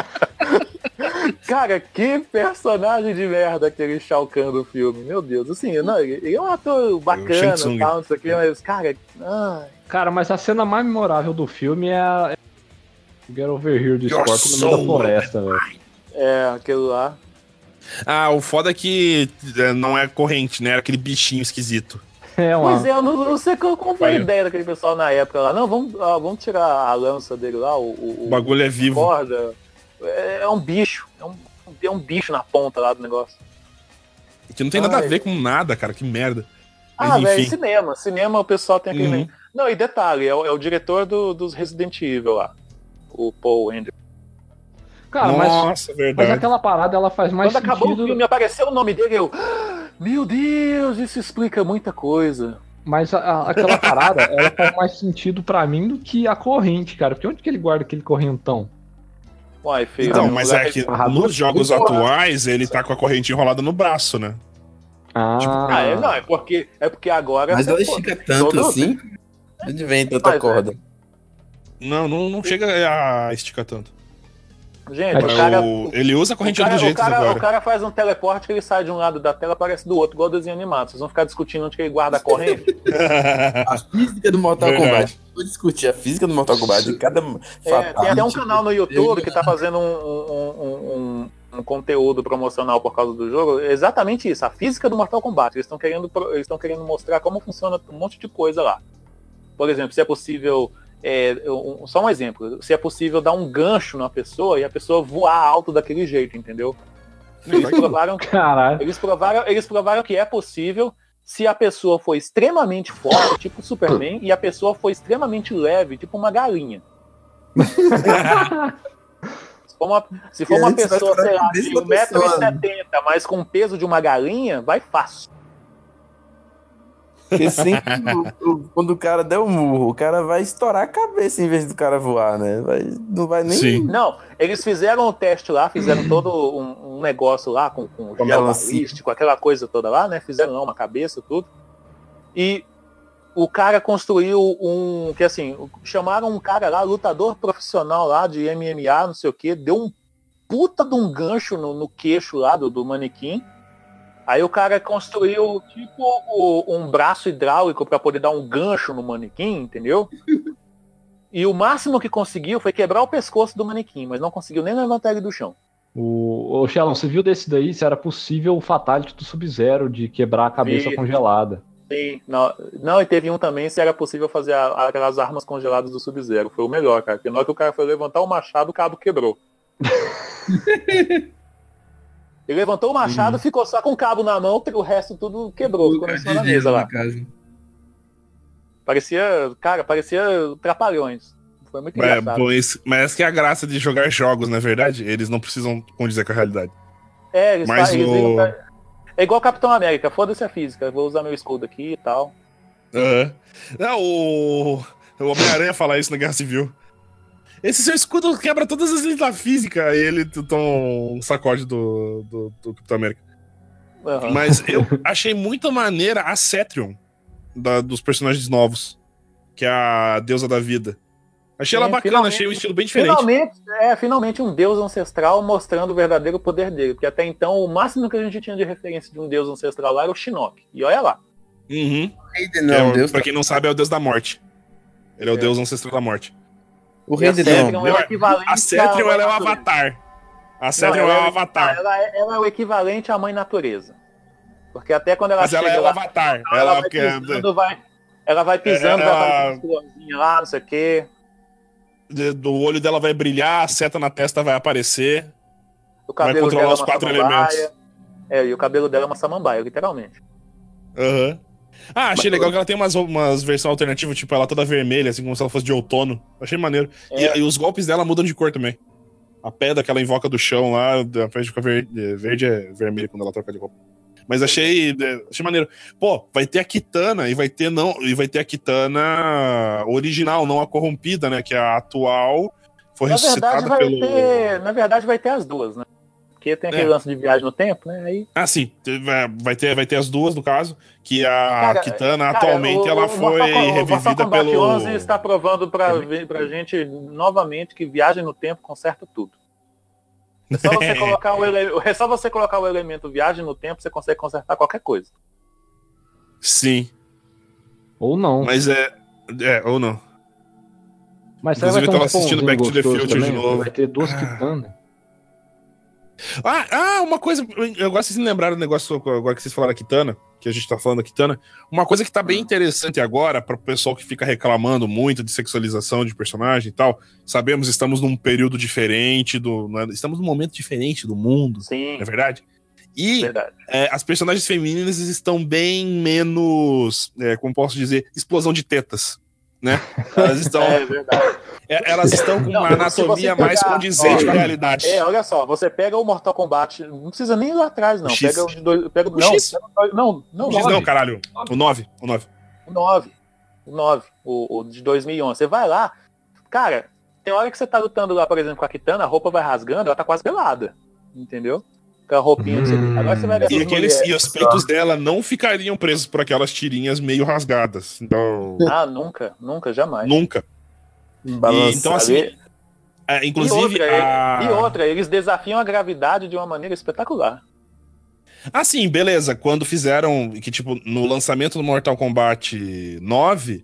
Cara, que personagem de merda aquele Shao Kahn do filme. Meu Deus, assim, não, ele ele é um ator bacana Tsung. e tal, não sei o que, mas, cara, ai, Cara, mas a cena mais memorável do filme é a. é o Get Over Here do Scorpion no meio da floresta, velho. é, aquilo lá. Ah, o foda é que é, não é corrente, né? Era aquele bichinho esquisito. É Pois é, eu não, não sei qual, qual foi a Olha. ideia daquele pessoal na época lá. Não, vamos, ah, vamos tirar a lança dele lá, o, o, O bagulho é vivo. corda. É, é um bicho, é um, é um bicho na ponta lá do negócio. Que não tem nada a Ai. ver com nada, cara. Que merda. Mas Ah, velho, cinema. Cinema o pessoal tem aquele. Uhum. Não, e detalhe, é o, é o diretor do- dos Resident Evil lá. O Paul Andrew. Cara, Nossa, mas, verdade. mas aquela parada ela faz mais Quando acabou o sentido. filme, apareceu o nome dele, eu. "Ah, Meu Deus, isso explica muita coisa. Mas a- a- aquela parada, ela faz mais sentido pra mim do que a corrente, cara. Porque onde que ele guarda aquele correntão? Uai, feio. Então, no mas lugar é que nos jogos atuais ele tá com a corrente enrolada no braço, né? Ah, Ah, é, não, é porque, é porque agora. Mas você ela estica tanto todo- assim? De onde vem tanta é. corda? Não, não, não chega a esticar tanto. Gente, o cara. o- ele usa a corrente o cara, do jeito o cara, agora. o cara faz um teleporte que ele sai de um lado da tela aparece do outro, igual desenho animado. Vocês vão ficar discutindo onde que ele guarda a corrente? A física do Mortal Verdade. Kombat. Vou discutir a física do Mortal Kombat de cada. É, tem até um canal no YouTube que tá fazendo um, um- um- um- um conteúdo promocional por causa do jogo. É Exatamente isso, a física do Mortal Kombat. Eles estão querendo, pro- eles estão querendo mostrar como funciona um monte de coisa lá. Por exemplo, se é possível. É, um- só um exemplo, se é possível dar um gancho na pessoa e a pessoa voar alto daquele jeito, entendeu? Eles provaram, eles provaram, eles provaram que é possível se a pessoa for extremamente forte, tipo o Superman, e a pessoa for extremamente leve, tipo uma galinha. Se for uma, se for uma pessoa, sei lá, de da pessoa, 1,70m, mas com o peso de uma galinha, vai fácil. Porque sempre o- o- quando o cara der um murro, o cara vai estourar a cabeça em vez do cara voar, né? Vai, não vai nem. Sim. Não, eles fizeram o teste lá, fizeram todo um, um negócio lá com, com Com gel balístico, aquela coisa toda lá, né? Fizeram lá uma cabeça, tudo. E o cara construiu um. Que assim, chamaram um cara lá, lutador profissional lá de MMA, não sei o que, deu um puta de um gancho no, no queixo lá do, do manequim. Aí o cara construiu tipo o- um braço hidráulico pra poder dar um gancho no manequim, entendeu? E o máximo que conseguiu foi quebrar o pescoço do manequim, mas não conseguiu nem levantar ele do chão. O, ô, Shelon, você viu desse daí se era possível o Fatality do Sub-Zero de quebrar a cabeça Vi. congelada? Sim, não, não, e teve um também se era possível fazer a- aquelas armas congeladas do Sub-Zero. Foi o melhor, cara. Porque na hora que o cara foi levantar o machado, o cabo quebrou. Ele levantou o machado, ficou só com o cabo na mão, o resto tudo quebrou, ficou da mesa lá. Parecia, cara, parecia trapalhões. Foi muito É, engraçado. esse- mas essa que é a graça de jogar jogos, na verdade. Eles não precisam condizer com a realidade. É, eles, Mas eles o- pra- É igual Capitão América, foda-se a física. Vou usar meu escudo aqui e tal. Aham. Não, o, o Homem-Aranha fala isso na Guerra Civil. Esse seu escudo quebra todas as leis da física. Aí ele toma um sacode do, do, do Capitão América. Aham. Mas eu achei muito maneira a Cetrion da- dos personagens novos. Que é a deusa da vida. Achei ela Sim, bacana, achei o estilo bem diferente. Finalmente, é, finalmente um deus ancestral mostrando o verdadeiro poder dele. Porque até então o máximo que a gente tinha de referência de um deus ancestral lá era o Shinnok. E olha lá. Uhum. Denão, é o- Deus pra quem não sabe, é o deus da morte. Ele é o É. deus ancestral da morte. O E Rei a Cetrion é o equivalente A Cetrion à ela é o avatar. A Cetrion ela é o é- avatar. Ela é, ela é o equivalente à mãe natureza. Porque até quando ela Mas ela chega é o lá, avatar. ela, Ela, vai pisando, vai, ela vai pisando, É, vai ela- florzinha lá, não sei o quê. de- do olho dela vai brilhar, a seta na testa vai aparecer. O Vai cabelo controlar dela é os uma quatro samambaia. elementos. É, e o cabelo dela é uma samambaia, literalmente. Aham. Ah, achei legal que ela tem umas, umas versões alternativas, tipo, ela toda vermelha, assim como se ela fosse de outono. Achei maneiro. E- É. E, os golpes dela mudam de cor também. A pedra que ela invoca do chão lá, invés de ficar verde, verde é vermelho quando ela troca de roupa. Mas achei, é, achei maneiro. Pô, vai ter a Kitana e vai ter não, e vai ter a Kitana original, não a corrompida, né, que é a atual, foi Na verdade, ressuscitada vai pelo ter, na verdade, vai ter as duas, né? Porque tem aquele É. lance de viagem no tempo, né? Aí, Ah, sim. Vai- ter, vai ter as duas, no caso. Que a Cara, Kitana, cara, atualmente, o- ela o foi Mortal Mortal revivida Kombat pelo. 11 está provando pra, pra gente novamente que viagem no tempo conserta tudo. É só você colocar o, ele... é só você colocar o elemento viagem no tempo, você consegue consertar qualquer coisa. Sim. Ou não. Mas é. É, ou não. Mas será que Inclusive, vai eu ter tava assistindo Back to the Future de também? novo. Vai ter duas quitanas. Ah, ah, uma coisa. Eu gosto de vocês lembraram do negócio agora que vocês falaram da Kitana, que a gente tá falando da Kitana. Uma coisa que tá bem interessante agora, para o pessoal que fica reclamando muito de sexualização de personagem e tal. Sabemos, estamos num período diferente, do, né, estamos num momento diferente do mundo, Sim, não é verdade? E é, as personagens femininas estão bem menos, é, como posso dizer, explosão de tetas, né? Elas estão, É verdade. é, elas estão com Não, uma anatomia você mais pegar- condizente com a realidade. É, olha só, você pega o Mortal Kombat, não precisa nem ir lá atrás, não. O X. Pega o de dois. Pega, O não, X. não, não, O X não, caralho. O 9. O 9. O 9. O 9, o, o de 2011. Você vai lá, cara, tem hora que você tá lutando lá, por exemplo, com a Kitana, a roupa vai rasgando, ela tá quase pelada. Entendeu? Com a roupinha. que você- Hum. Agora você vai ver E, aqueles, mulheres. e os peitos dela não ficariam presos por aquelas tirinhas meio rasgadas. Então, Ah, nunca, nunca, jamais. nunca. Balança- então, assim, É, e, inclusive, outra, a... e outra, eles desafiam a gravidade de uma maneira espetacular. Ah, sim, beleza. Quando fizeram, que tipo, no lançamento do Mortal Kombat 9,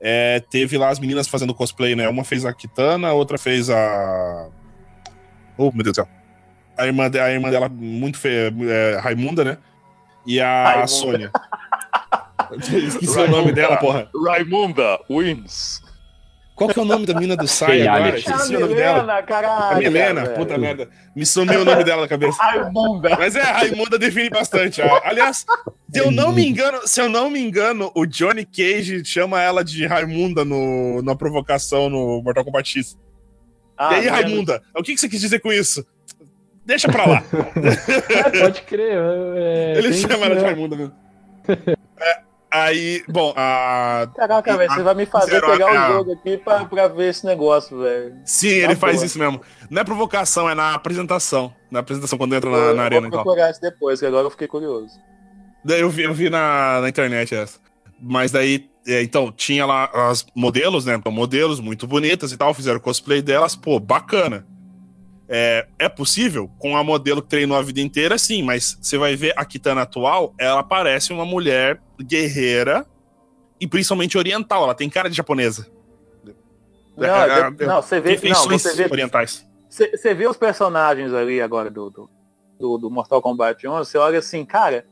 é, teve lá as meninas fazendo cosplay, né? Uma fez a Kitana, a outra fez a... Oh, meu Deus do céu. A irmã, de- a irmã dela, muito feia, é, Raimunda, né? E a Raimunda. Sônia. Esqueci o nome dela, porra. Raimunda wins. Qual que é o nome da menina do Sai agora? O nome dela. caralho. A Milena, velho. puta merda. Me sumiu o nome dela da cabeça. Raimunda. Mas é, a Raimunda define bastante. a- Aliás, se eu não me engano, se eu não me engano, o Johnny Cage chama ela de Raimunda no, na provocação no Mortal Kombat X. Ah, e aí. Raimunda, o que que você quis dizer com isso? Deixa pra lá. É, pode crer. é, Ele chama ela de mesmo. Raimunda mesmo. Aí, bom, a. Caraca, velho, você vai me fazer Zero, pegar é. o jogo aqui pra, pra ver esse negócio, velho. Sim, ele Tá faz boa. isso mesmo. Não é provocação, é na apresentação. Na apresentação, quando entra na, Eu na vou arena, então. procurar isso depois, que agora eu fiquei curioso. Daí eu vi, eu vi na, na internet essa. Mas daí, é, então, tinha lá as modelos, né? Então, modelos muito bonitas e tal, fizeram cosplay delas, pô, bacana. É, é possível? Com a modelo que treinou a vida inteira, sim, mas você vai ver a Kitana atual, ela parece uma mulher guerreira e principalmente oriental, ela tem cara de japonesa. Não, É, de- não, você vê, não, você vê, orientais. você, você vê os personagens ali agora do, do, do, do Mortal Kombat 11, você olha assim, cara,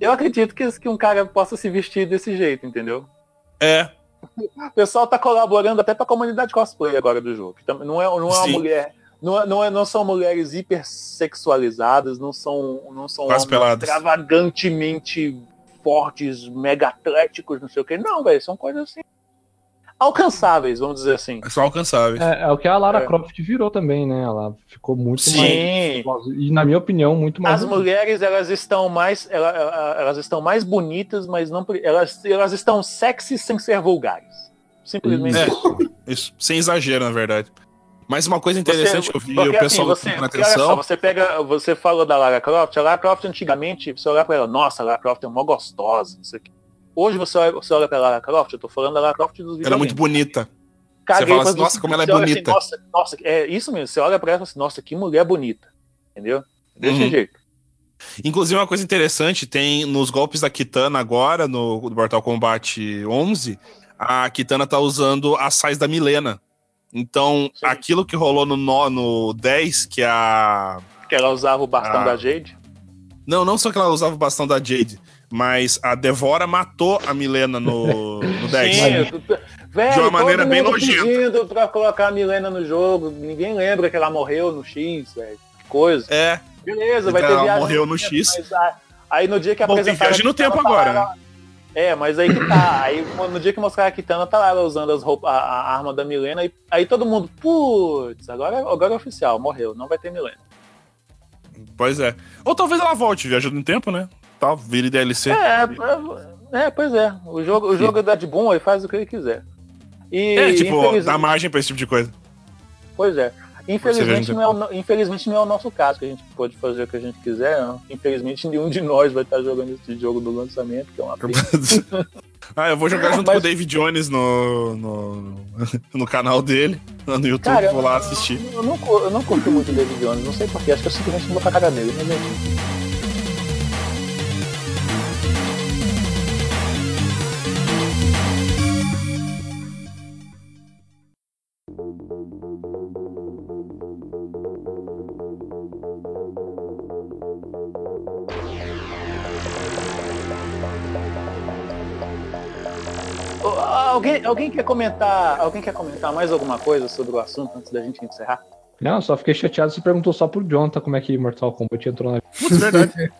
eu acredito que, que um cara possa se vestir desse jeito, entendeu? É, O pessoal tá colaborando até pra comunidade cosplay agora do jogo. Não é, não é uma Sim. mulher. Não, é- não, é, não são mulheres hipersexualizadas, não são, não são extravagantemente fortes, mega atléticos, não sei o que. Não, velho, são coisas assim. Alcançáveis, vamos dizer assim. são alcançáveis. É, é o que a Lara É. Croft virou também, né? Ela ficou muito Sim. mais. E na minha opinião, muito mais. As mulheres, elas estão mais. ela- ela- Elas estão mais bonitas, mas não. Elas, elas estão sexy sem ser vulgares. Simplesmente É, isso. isso, sem exagero, na verdade. Mas uma coisa interessante que eu vi o pessoal assim, você, porque olha só, atenção. você pega, você falou da Lara Croft, a Lara Croft antigamente, você olhar pra ela, nossa, a Lara Croft é mó gostosa, isso aqui. Hoje você olha, você olha pra Lara Croft, eu tô falando da Lara Croft dos Ela é muito bonita. Caguei fala pra assim, nossa, como ela é você olha assim, bonita. nossa, nossa, é isso mesmo, você olha pra ela e fala assim, nossa, que mulher bonita. Entendeu? Desse Uhum. jeito. Inclusive, uma coisa interessante, tem nos golpes da Kitana agora, no Mortal Kombat 11, a Kitana tá usando as sais da Milena. Então, aquilo que rolou no, no, no 10, que a... Que ela usava o bastão Ah. da Jade. Não, não só que ela usava o bastão da Jade, mas a Devora matou a Milena no, no 10. Sim, velho, De uma maneira bem nojenta. pedindo pra colocar a Milena no jogo. Ninguém lembra que ela morreu no X, velho. Que coisa. É. Beleza, vai Então, ter ela viagem morreu no X. mas, aí no dia que Bom, tem apresentaram viagem no a Kitana, tempo agora, ela- É, mas aí que tá. Aí no dia que mostraram a Kitana, tá lá ela usando as roupas, a, a arma da Milena. E, aí todo mundo, putz, agora, agora é oficial, morreu, não vai ter Milena. Pois é. Ou talvez ela volte, viajando no tempo, né? Tal, vire DLC. É, é, é, pois é. O jogo, o jogo dá de bom, ele faz o que ele quiser. E, É, tipo, dá margem pra esse tipo de coisa. Pois é. Infelizmente não, é o, infelizmente não é o nosso caso, que a gente pode fazer o que a gente quiser. não. Infelizmente nenhum de nós vai estar jogando esse jogo do lançamento, que é uma pena. Ah, eu vou jogar junto Mas- com o David Jones no, no, no canal dele, no YouTube, Cara, vou lá assistir. Eu não, eu não curto muito o David Jones, não sei porquê, acho que eu simplesmente não vou pra cara dele, mas enfim. Alguém, alguém quer comentar, alguém quer comentar mais alguma coisa sobre o assunto antes da gente encerrar? Não, só fiquei chateado. Você perguntou só pro Jonathan como é que Mortal Kombat entrou na Putz, verdade.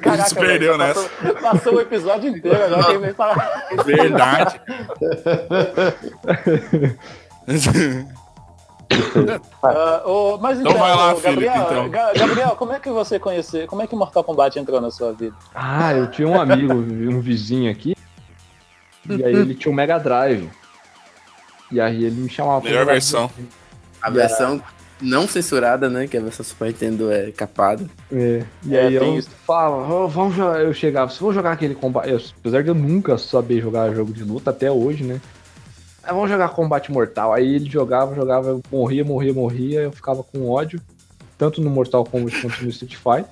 Caraca, Se perdeu nessa. Passou, passou o episódio inteiro, agora quem falar. Verdade. Ah, ô, mas Então vai lá, ô, Gabriel, Felipe, então. Ga- Gabriel, como é que você conheceu, como é que Mortal Kombat entrou na sua vida? Ah, eu tinha um amigo, um vizinho aqui. E aí ele tinha um Mega Drive. E aí ele me chamava pra Melhor jogar versão. A versão não censurada, né? Que a versão Super Nintendo é capada. É, e É, aí eu isso. falava, "Ô, vamos jogar. Eu chegava, se vou jogar aquele combate. eu- Apesar de eu nunca saber jogar jogo de luta até hoje, né? Ah, vamos jogar combate mortal. Aí ele jogava, jogava, eu morria, morria, morria, eu ficava com ódio, tanto no Mortal Kombat quanto no Street Fighter.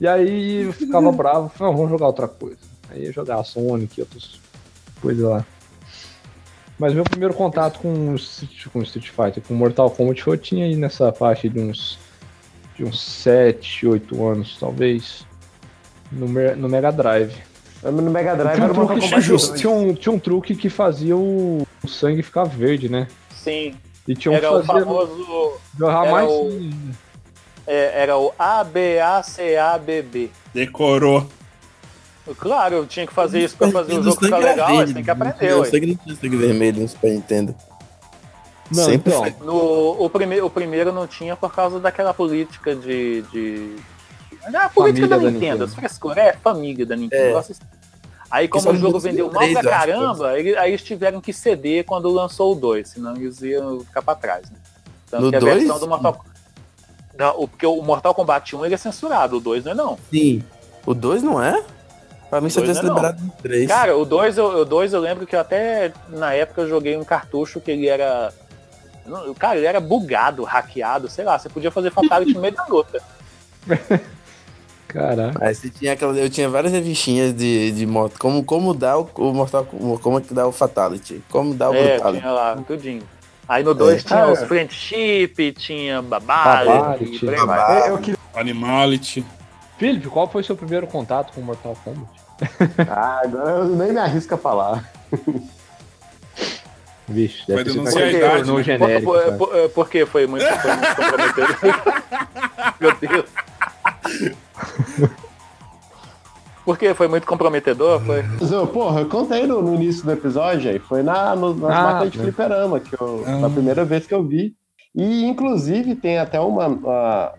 E aí eu ficava bravo, "Não, vamos jogar outra coisa. Aí eu jogava Sonic e coisas lá. Mas meu primeiro contato com, o Street- com o Street Fighter, com Mortal Kombat, eu tinha aí nessa faixa de uns de uns 7, 8 anos, talvez, no, no Mega Drive. No Mega Drive Tinha era um, uma truque, Kombat tinha, 2. tinha um, tinha um truque que fazia o, o sangue ficar verde, né? Sim, E tinha um era que o famoso, jorrar era mais o- sangue. é, era o ABACABB. Decorou. Claro, eu tinha que fazer isso pra fazer o jogo ficar legal, mas tem que aprender, Eu sei que não tinha sangue vermelho no Super Nintendo. Não, Sempre então. No, o, prime, o primeiro não tinha por causa daquela política de. de... A política Família da, da Nintendo, Nintendo. as frescuras, é família da Nintendo. É. Aí, como Isso é o jogo vendeu mal pra caramba, ele- aí eles tiveram que ceder quando lançou o 2, senão eles iam ficar pra trás. Né? Tanto No que a dois? versão do Mortal o, porque o Mortal Kombat 1 ele é censurado, o 2 não é não. Sim. O 2 não é? Pra mim só tinha é liberado no 3. Cara, o 2 eu, o dois eu lembro que eu até na época eu joguei um cartucho que ele era Cara, ele era bugado, hackeado, sei lá, você podia fazer fatality no meio da luta. Caraca. Aí você tinha aquela, eu tinha várias revistinhas de, de moto. Como, como dar o, o Mortal Como é que dá o Fatality. Como dá o É, Brutality. tinha lá, tudinho. Aí no 2 É. tinha Ah, os é. friendship, tinha Babality. queria- Animality. Felipe, qual foi seu primeiro contato com Mortal Kombat? Ah, agora eu nem me arrisco a falar. Vixe, deve sido denunciar a idade, pornô né? genérico. Por, por, por, por quê? Foi muito, foi muito comprometedor. Meu Deus. Por quê? Foi muito comprometedor? Foi. Eu, porra, eu contei no, no início do episódio aí. Foi na, no, nas Ah, máquinas de né. fliperama, que eu, Ah. na primeira vez que eu vi. E, inclusive, tem até uma, uma,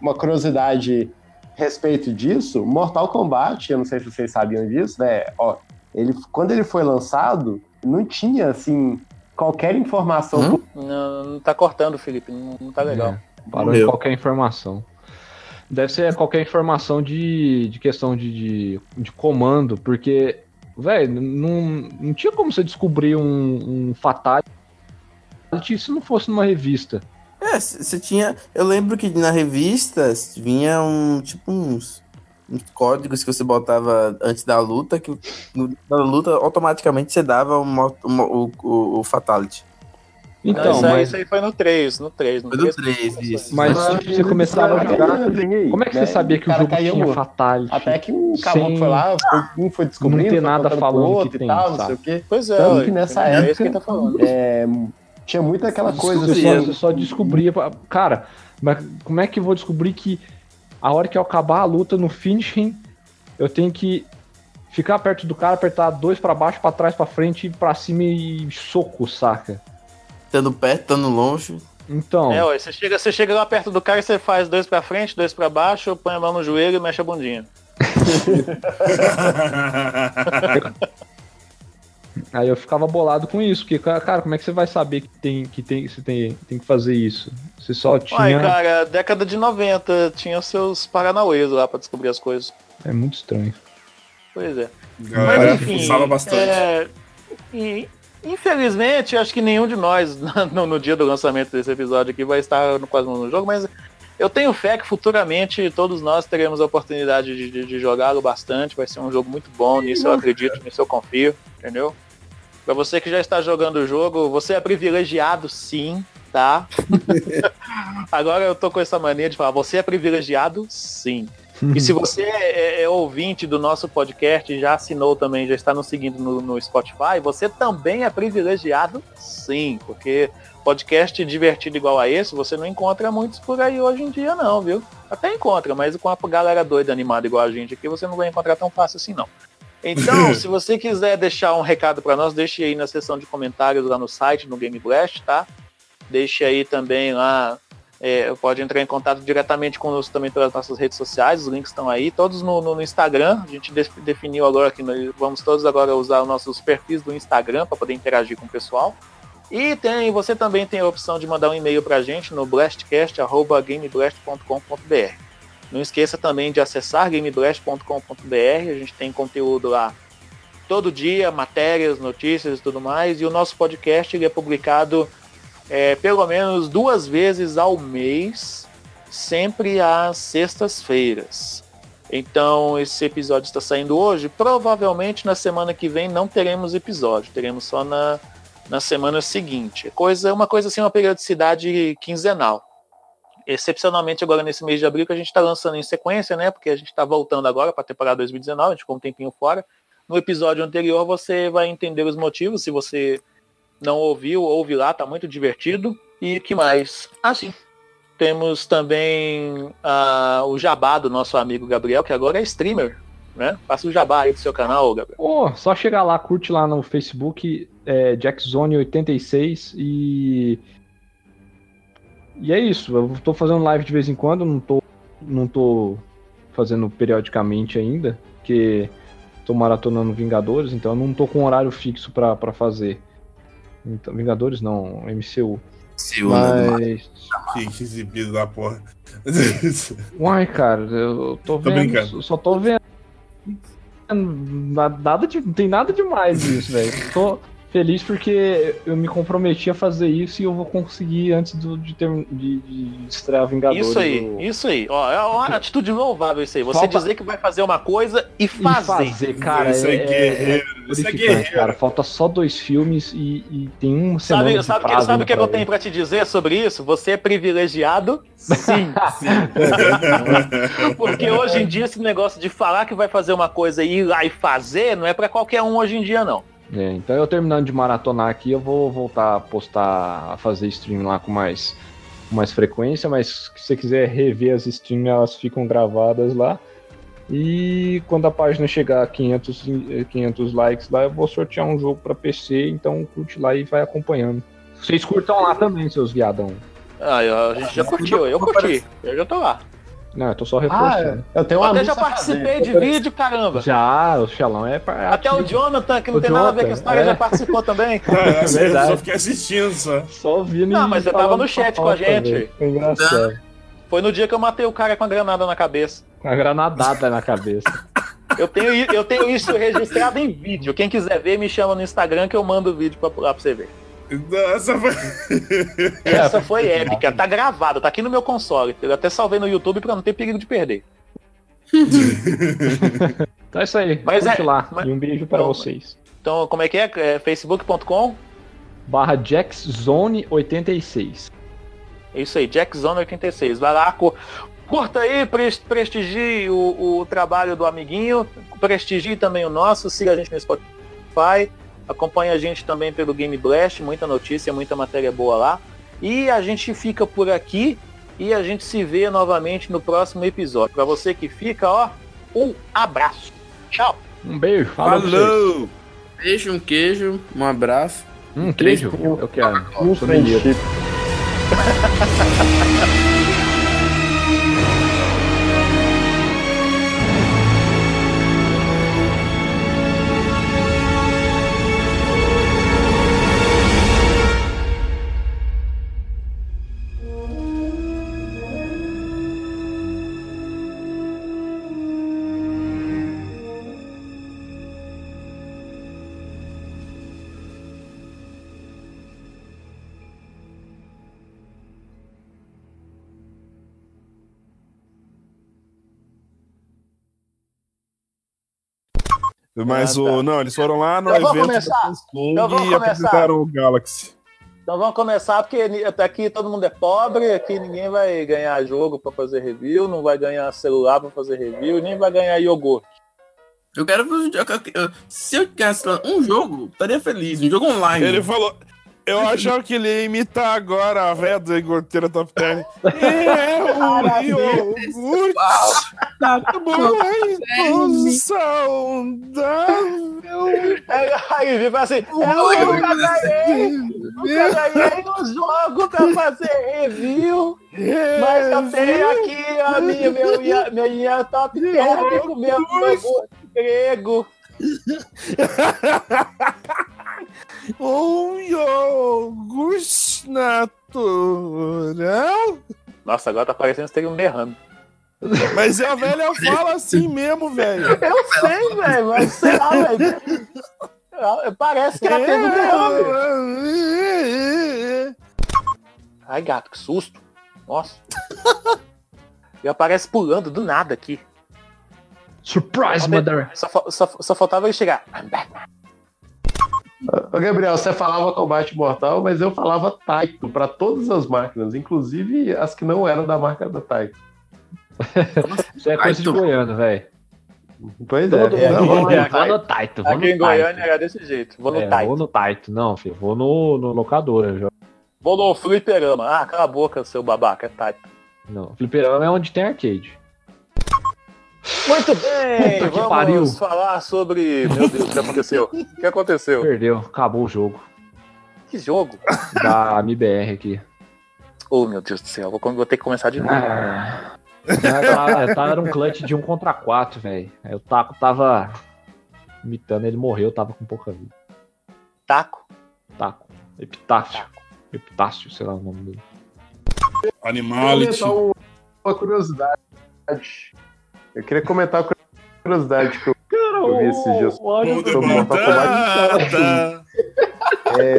uma curiosidade respeito disso. Mortal Kombat, eu não sei se vocês sabiam disso, né? Ó, ele, quando ele foi lançado, não tinha, assim, qualquer informação. Hum? Não, não tá cortando, Felipe. Não, não tá legal. É, parou Meu. qualquer informação. Deve ser qualquer informação de, de questão de, de, de comando, porque, velho, não, não tinha como você descobrir um, um fatality se não fosse numa revista. É, você tinha. Eu lembro que na revista vinha um tipo uns, uns códigos que você botava antes da luta, que no- na luta automaticamente você dava o, mo- o, o, o Fatality. Então, Não, isso, aí, mas, isso aí foi no 3, no 3. No Foi do 3. 3, isso. mas Mas você começava a jogar. Como Como é que você sabia que o jogo tinha fatality? Até que um caboclo Sem- foi lá, foi- um foi descobrindo, Não tem foi nada falando outro que e tem, tal, não sabe? sei o quê. Pois é, Tanto que nessa é época- isso que ele tá falando. É, tinha muito aquela coisa assim. só, você só descobria. Cara, mas como é que eu vou descobrir que a hora que eu acabar a luta no finishing, eu tenho que ficar perto do cara, apertar dois pra baixo, pra trás, pra frente, pra cima e soco, saca? Estando perto, estando longe. Então, É, ué, você chega, você chega lá perto do cara e você faz dois pra frente, dois pra baixo, põe a mão no joelho e mexe a bundinha. aí eu ficava bolado com isso, porque, ca- cara, como é que você vai saber que tem que tem, você tem, tem que fazer isso? Você só tinha. Ai, cara, década de 90 tinha seus paranauês lá pra descobrir as coisas. É muito estranho. Pois é. Galera, Mas enfim, bastante. é, e, infelizmente, acho que nenhum de nós no, no dia do lançamento desse episódio aqui vai estar no, quase no jogo, mas eu tenho fé que futuramente todos nós teremos a oportunidade de, de- de jogá-lo bastante. Vai ser um jogo muito bom, nisso eu acredito, nisso eu confio, entendeu? Pra você que já está jogando o jogo, você é privilegiado sim, tá? Agora eu tô com essa mania de falar, você é privilegiado sim. E se você é, é ouvinte do nosso podcast, já assinou também, já está nos seguindo no, no Spotify, você também é privilegiado, sim, porque podcast divertido igual a esse, você não encontra muitos por aí hoje em dia, não, viu? Até encontra, mas com a galera doida animada igual a gente aqui, você não vai encontrar tão fácil assim, não. Então, se você quiser deixar um recado para nós, deixe aí na seção de comentários lá no site, no Game Blast, tá? Deixe aí também lá é, pode entrar em contato diretamente conosco também pelas nossas redes sociais, os links estão aí, todos no, no- no Instagram. A gente def- definiu agora que nós vamos todos agora usar os nossos perfis do Instagram para poder interagir com o pessoal. E tem, você também tem a opção de mandar um e-mail para a gente no blastcast.gameblast.com.br. Não esqueça também de acessar gameblast.com.br, a gente tem conteúdo lá todo dia, matérias, notícias e tudo mais. E o nosso podcast é publicado é, pelo menos duas vezes ao mês, sempre às sextas-feiras. Então, esse episódio está saindo hoje. Provavelmente na semana que vem não teremos episódio, teremos só na, na semana seguinte. Coisa, uma coisa assim, uma periodicidade quinzenal. Excepcionalmente agora nesse mês de abril que a gente está lançando em sequência, né? Porque a gente está voltando agora para a temporada 2019, a gente ficou um tempinho fora. No episódio anterior você vai entender os motivos, se você não ouviu, ouve lá, tá muito divertido. E que mais? Ah, sim. Temos também ah, o jabá do nosso amigo Gabriel, que agora é streamer, né? Faça o jabá aí do seu canal, Gabriel. Ô, só chegar lá, curte lá no Facebook, é, JackZone86 e. E é isso. Eu tô fazendo live de vez em quando, não tô, não tô fazendo periodicamente ainda, porque tô maratonando Vingadores, então eu não tô com horário fixo pra, pra fazer. Então, Vingadores não, MCU. MCU, né, Mas. Que, que exibido da porra. Uai, cara, eu tô Tô vendo. brincando. só tô vendo. Na- Nada de, não tem nada demais isso, velho. Tô Feliz porque eu me comprometi a fazer isso e eu vou conseguir antes do- de, ter, de, de estrear Vingadores. Isso aí, do- isso aí. Ó, é uma atitude louvável isso aí. Você Falta- dizer que vai fazer uma coisa e E fazer. fazer, cara, Isso é é, guerreiro, é isso é guerreiro. cara. Falta só dois filmes e, e tem semana Sabe, sabe, que, prazo sabe o que, eu tenho pra te dizer sobre isso? Você é privilegiado? Sim. Porque hoje em dia esse negócio de falar que vai fazer uma coisa e ir lá e fazer não é pra qualquer um hoje em dia, não. É, então eu terminando de maratonar aqui, eu vou voltar a postar, a fazer stream lá com mais, com mais frequência, mas se você quiser rever as streams, elas ficam gravadas lá. E quando a página chegar a 500, e- 500 likes lá, eu vou sortear um jogo pra PC, então curte lá e vai acompanhando. Vocês curtam lá também, seus viadão. Ah, eu- a gente já curtiu, eu curti. Eu já tô lá. Não, eu tô só Ah, reforçando. eu tenho Eu uma até já participei de vídeo, caramba. Já, o Xalão é pra. Até o Jonathan, que não O tem nada a ver com a Jonathan, história, é. já participou também. Ah, eu verdade. só fiquei assistindo só. Só ouvindo Não, mas você tava no chat com a fofoca, gente. Foi engraçado. Foi no dia que eu matei o cara com a granada na cabeça. Com a granadada na cabeça. Eu tenho, eu tenho isso registrado em vídeo. Quem quiser ver, me chama no Instagram que eu mando o vídeo pra, lá pra você ver. Nossa, foi... Essa foi épica, tá gravado, tá aqui no meu console. Eu até salvei no YouTube pra não ter perigo de perder. Então é isso aí. Mas curte é- lá. mas- E um beijo para Então, vocês. Então, como é que é? é facebook.com? Barra JacksZone86. É isso aí, JackZone86. Vai lá, cu- curta aí, pres- prestigie o, o trabalho do amiguinho, prestigie também o nosso, siga a gente no Spotify, acompanhe a gente também pelo Game Blast, muita notícia, muita matéria boa lá. E a gente fica por aqui e a gente se vê novamente no próximo episódio. Para você que fica, ó, um abraço. Tchau. Um beijo. Falou. Beijo, um queijo, um abraço. Um queijo. Eu quero. Um friendship. Mas Ah, o. tá. Não, eles foram lá no Então vamos evento começar. da Samsung Então vamos e começar. apresentaram o Galaxy. Então vamos começar, porque até aqui todo mundo é pobre, aqui ninguém vai ganhar jogo pra fazer review, não vai ganhar celular pra fazer review, nem vai ganhar iogurte. Eu quero. eu- eu- eu- Se eu ganhasse um jogo, estaria feliz. Um jogo online. Ele falou. Eu achava que ele ia imitar agora a velha do Igoteira Top Term. É o iogurte da mãe saudável. É, Aí ele fala assim, eu nunca ganhei, nunca ganhei no jogo pra fazer review, mas eu tenho aqui a minha, meu, minha, minha top term com meu iogurte grego. Um iogurte natural. Nossa, agora tá parecendo que você tem um derrame. Mas a velha fala assim mesmo, velho. Eu sei, velho, mas sei lá, velho. Parece que ela teve um derrame. Ai, gato, que susto. Nossa. E aparece pulando do nada aqui. Surprise, mother. Só, só, só faltava ele chegar. I'm back. Ô, Gabriel, você falava combate mortal, mas eu falava Taito pra todas as máquinas, inclusive as que não eram da marca da Taito. Isso é coisa de goiano, velho. Pois Todo é. Não, é. Vou no Taito, vou no Aqui em Taito. Goiânia era desse jeito. Vou no É, Taito. vou no Taito. Não, filho, vou no, no locadora. Já. Vou no fliperama. Ah, cala a boca, seu babaca. É Taito. Não, fliperama é onde tem arcade. Muito bem, Puta vamos pariu. falar sobre... Meu Deus, o que aconteceu? O que aconteceu? Perdeu, acabou o jogo. Que jogo? Da MBR aqui. Oh, meu Deus do céu. Vou, vou ter que começar de novo. Ah, eu tava, eu tava era um clutch de 1 contra 4, velho. Aí o Taco tava imitando, ele morreu, tava com pouca vida. Taco? Taco. Epitáfio. Epitácio, sei lá o nome dele. Animality. um- uma curiosidade. Eu queria comentar uma curiosidade que eu, eu vi esses dias Olha, sobre Mortal Kombat. Batata. É...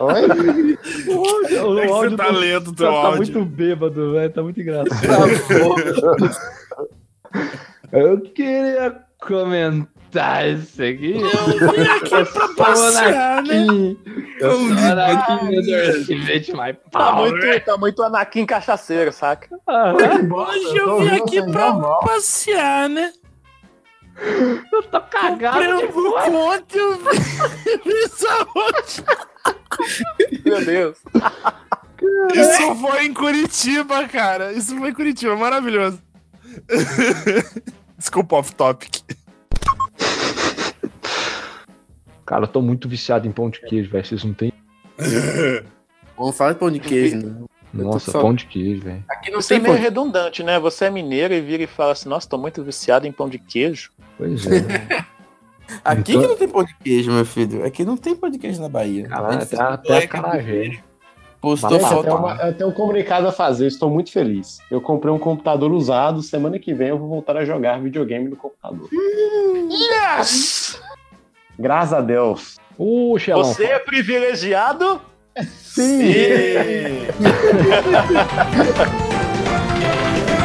Oi? O, o É que áudio você tá do- lento, teu tá, tá áudio. muito bêbado, velho. Tá muito engraçado. Eu queria comentar isso aqui. Eu vim aqui pra passear, né? Eu sou Anakin, meu Deus. Invente mais Tá muito, tá muito Anakin cachaceiro, saca? Hoje eu vim aqui pra passear, né? Eu tô cagado de por conta, eu Meu Deus. Isso foi em Curitiba, cara. Isso foi em Curitiba, maravilhoso. Desculpa, off Cara, eu tô muito viciado em pão de queijo, velho. Vocês não tem. Vamos falar de pão de queijo, né? Nossa, só- pão de queijo, velho. Aqui não Você é tem meio pão redundante, né? Você é mineiro e vira e fala assim, nossa, tô muito viciado em pão de queijo. Pois é. Aqui Então- que não tem pão de queijo, meu filho. Aqui não tem pão de queijo na Bahia. Caralho, Mas até, até a carajé. Postou Gente, eu foto. uma- eu tenho um comunicado a fazer, estou muito feliz. Eu comprei um computador usado, semana que vem eu vou voltar a jogar videogame no computador. Yes! Graças a Deus. Puxa, Você é privilegiado? Sim! Sim.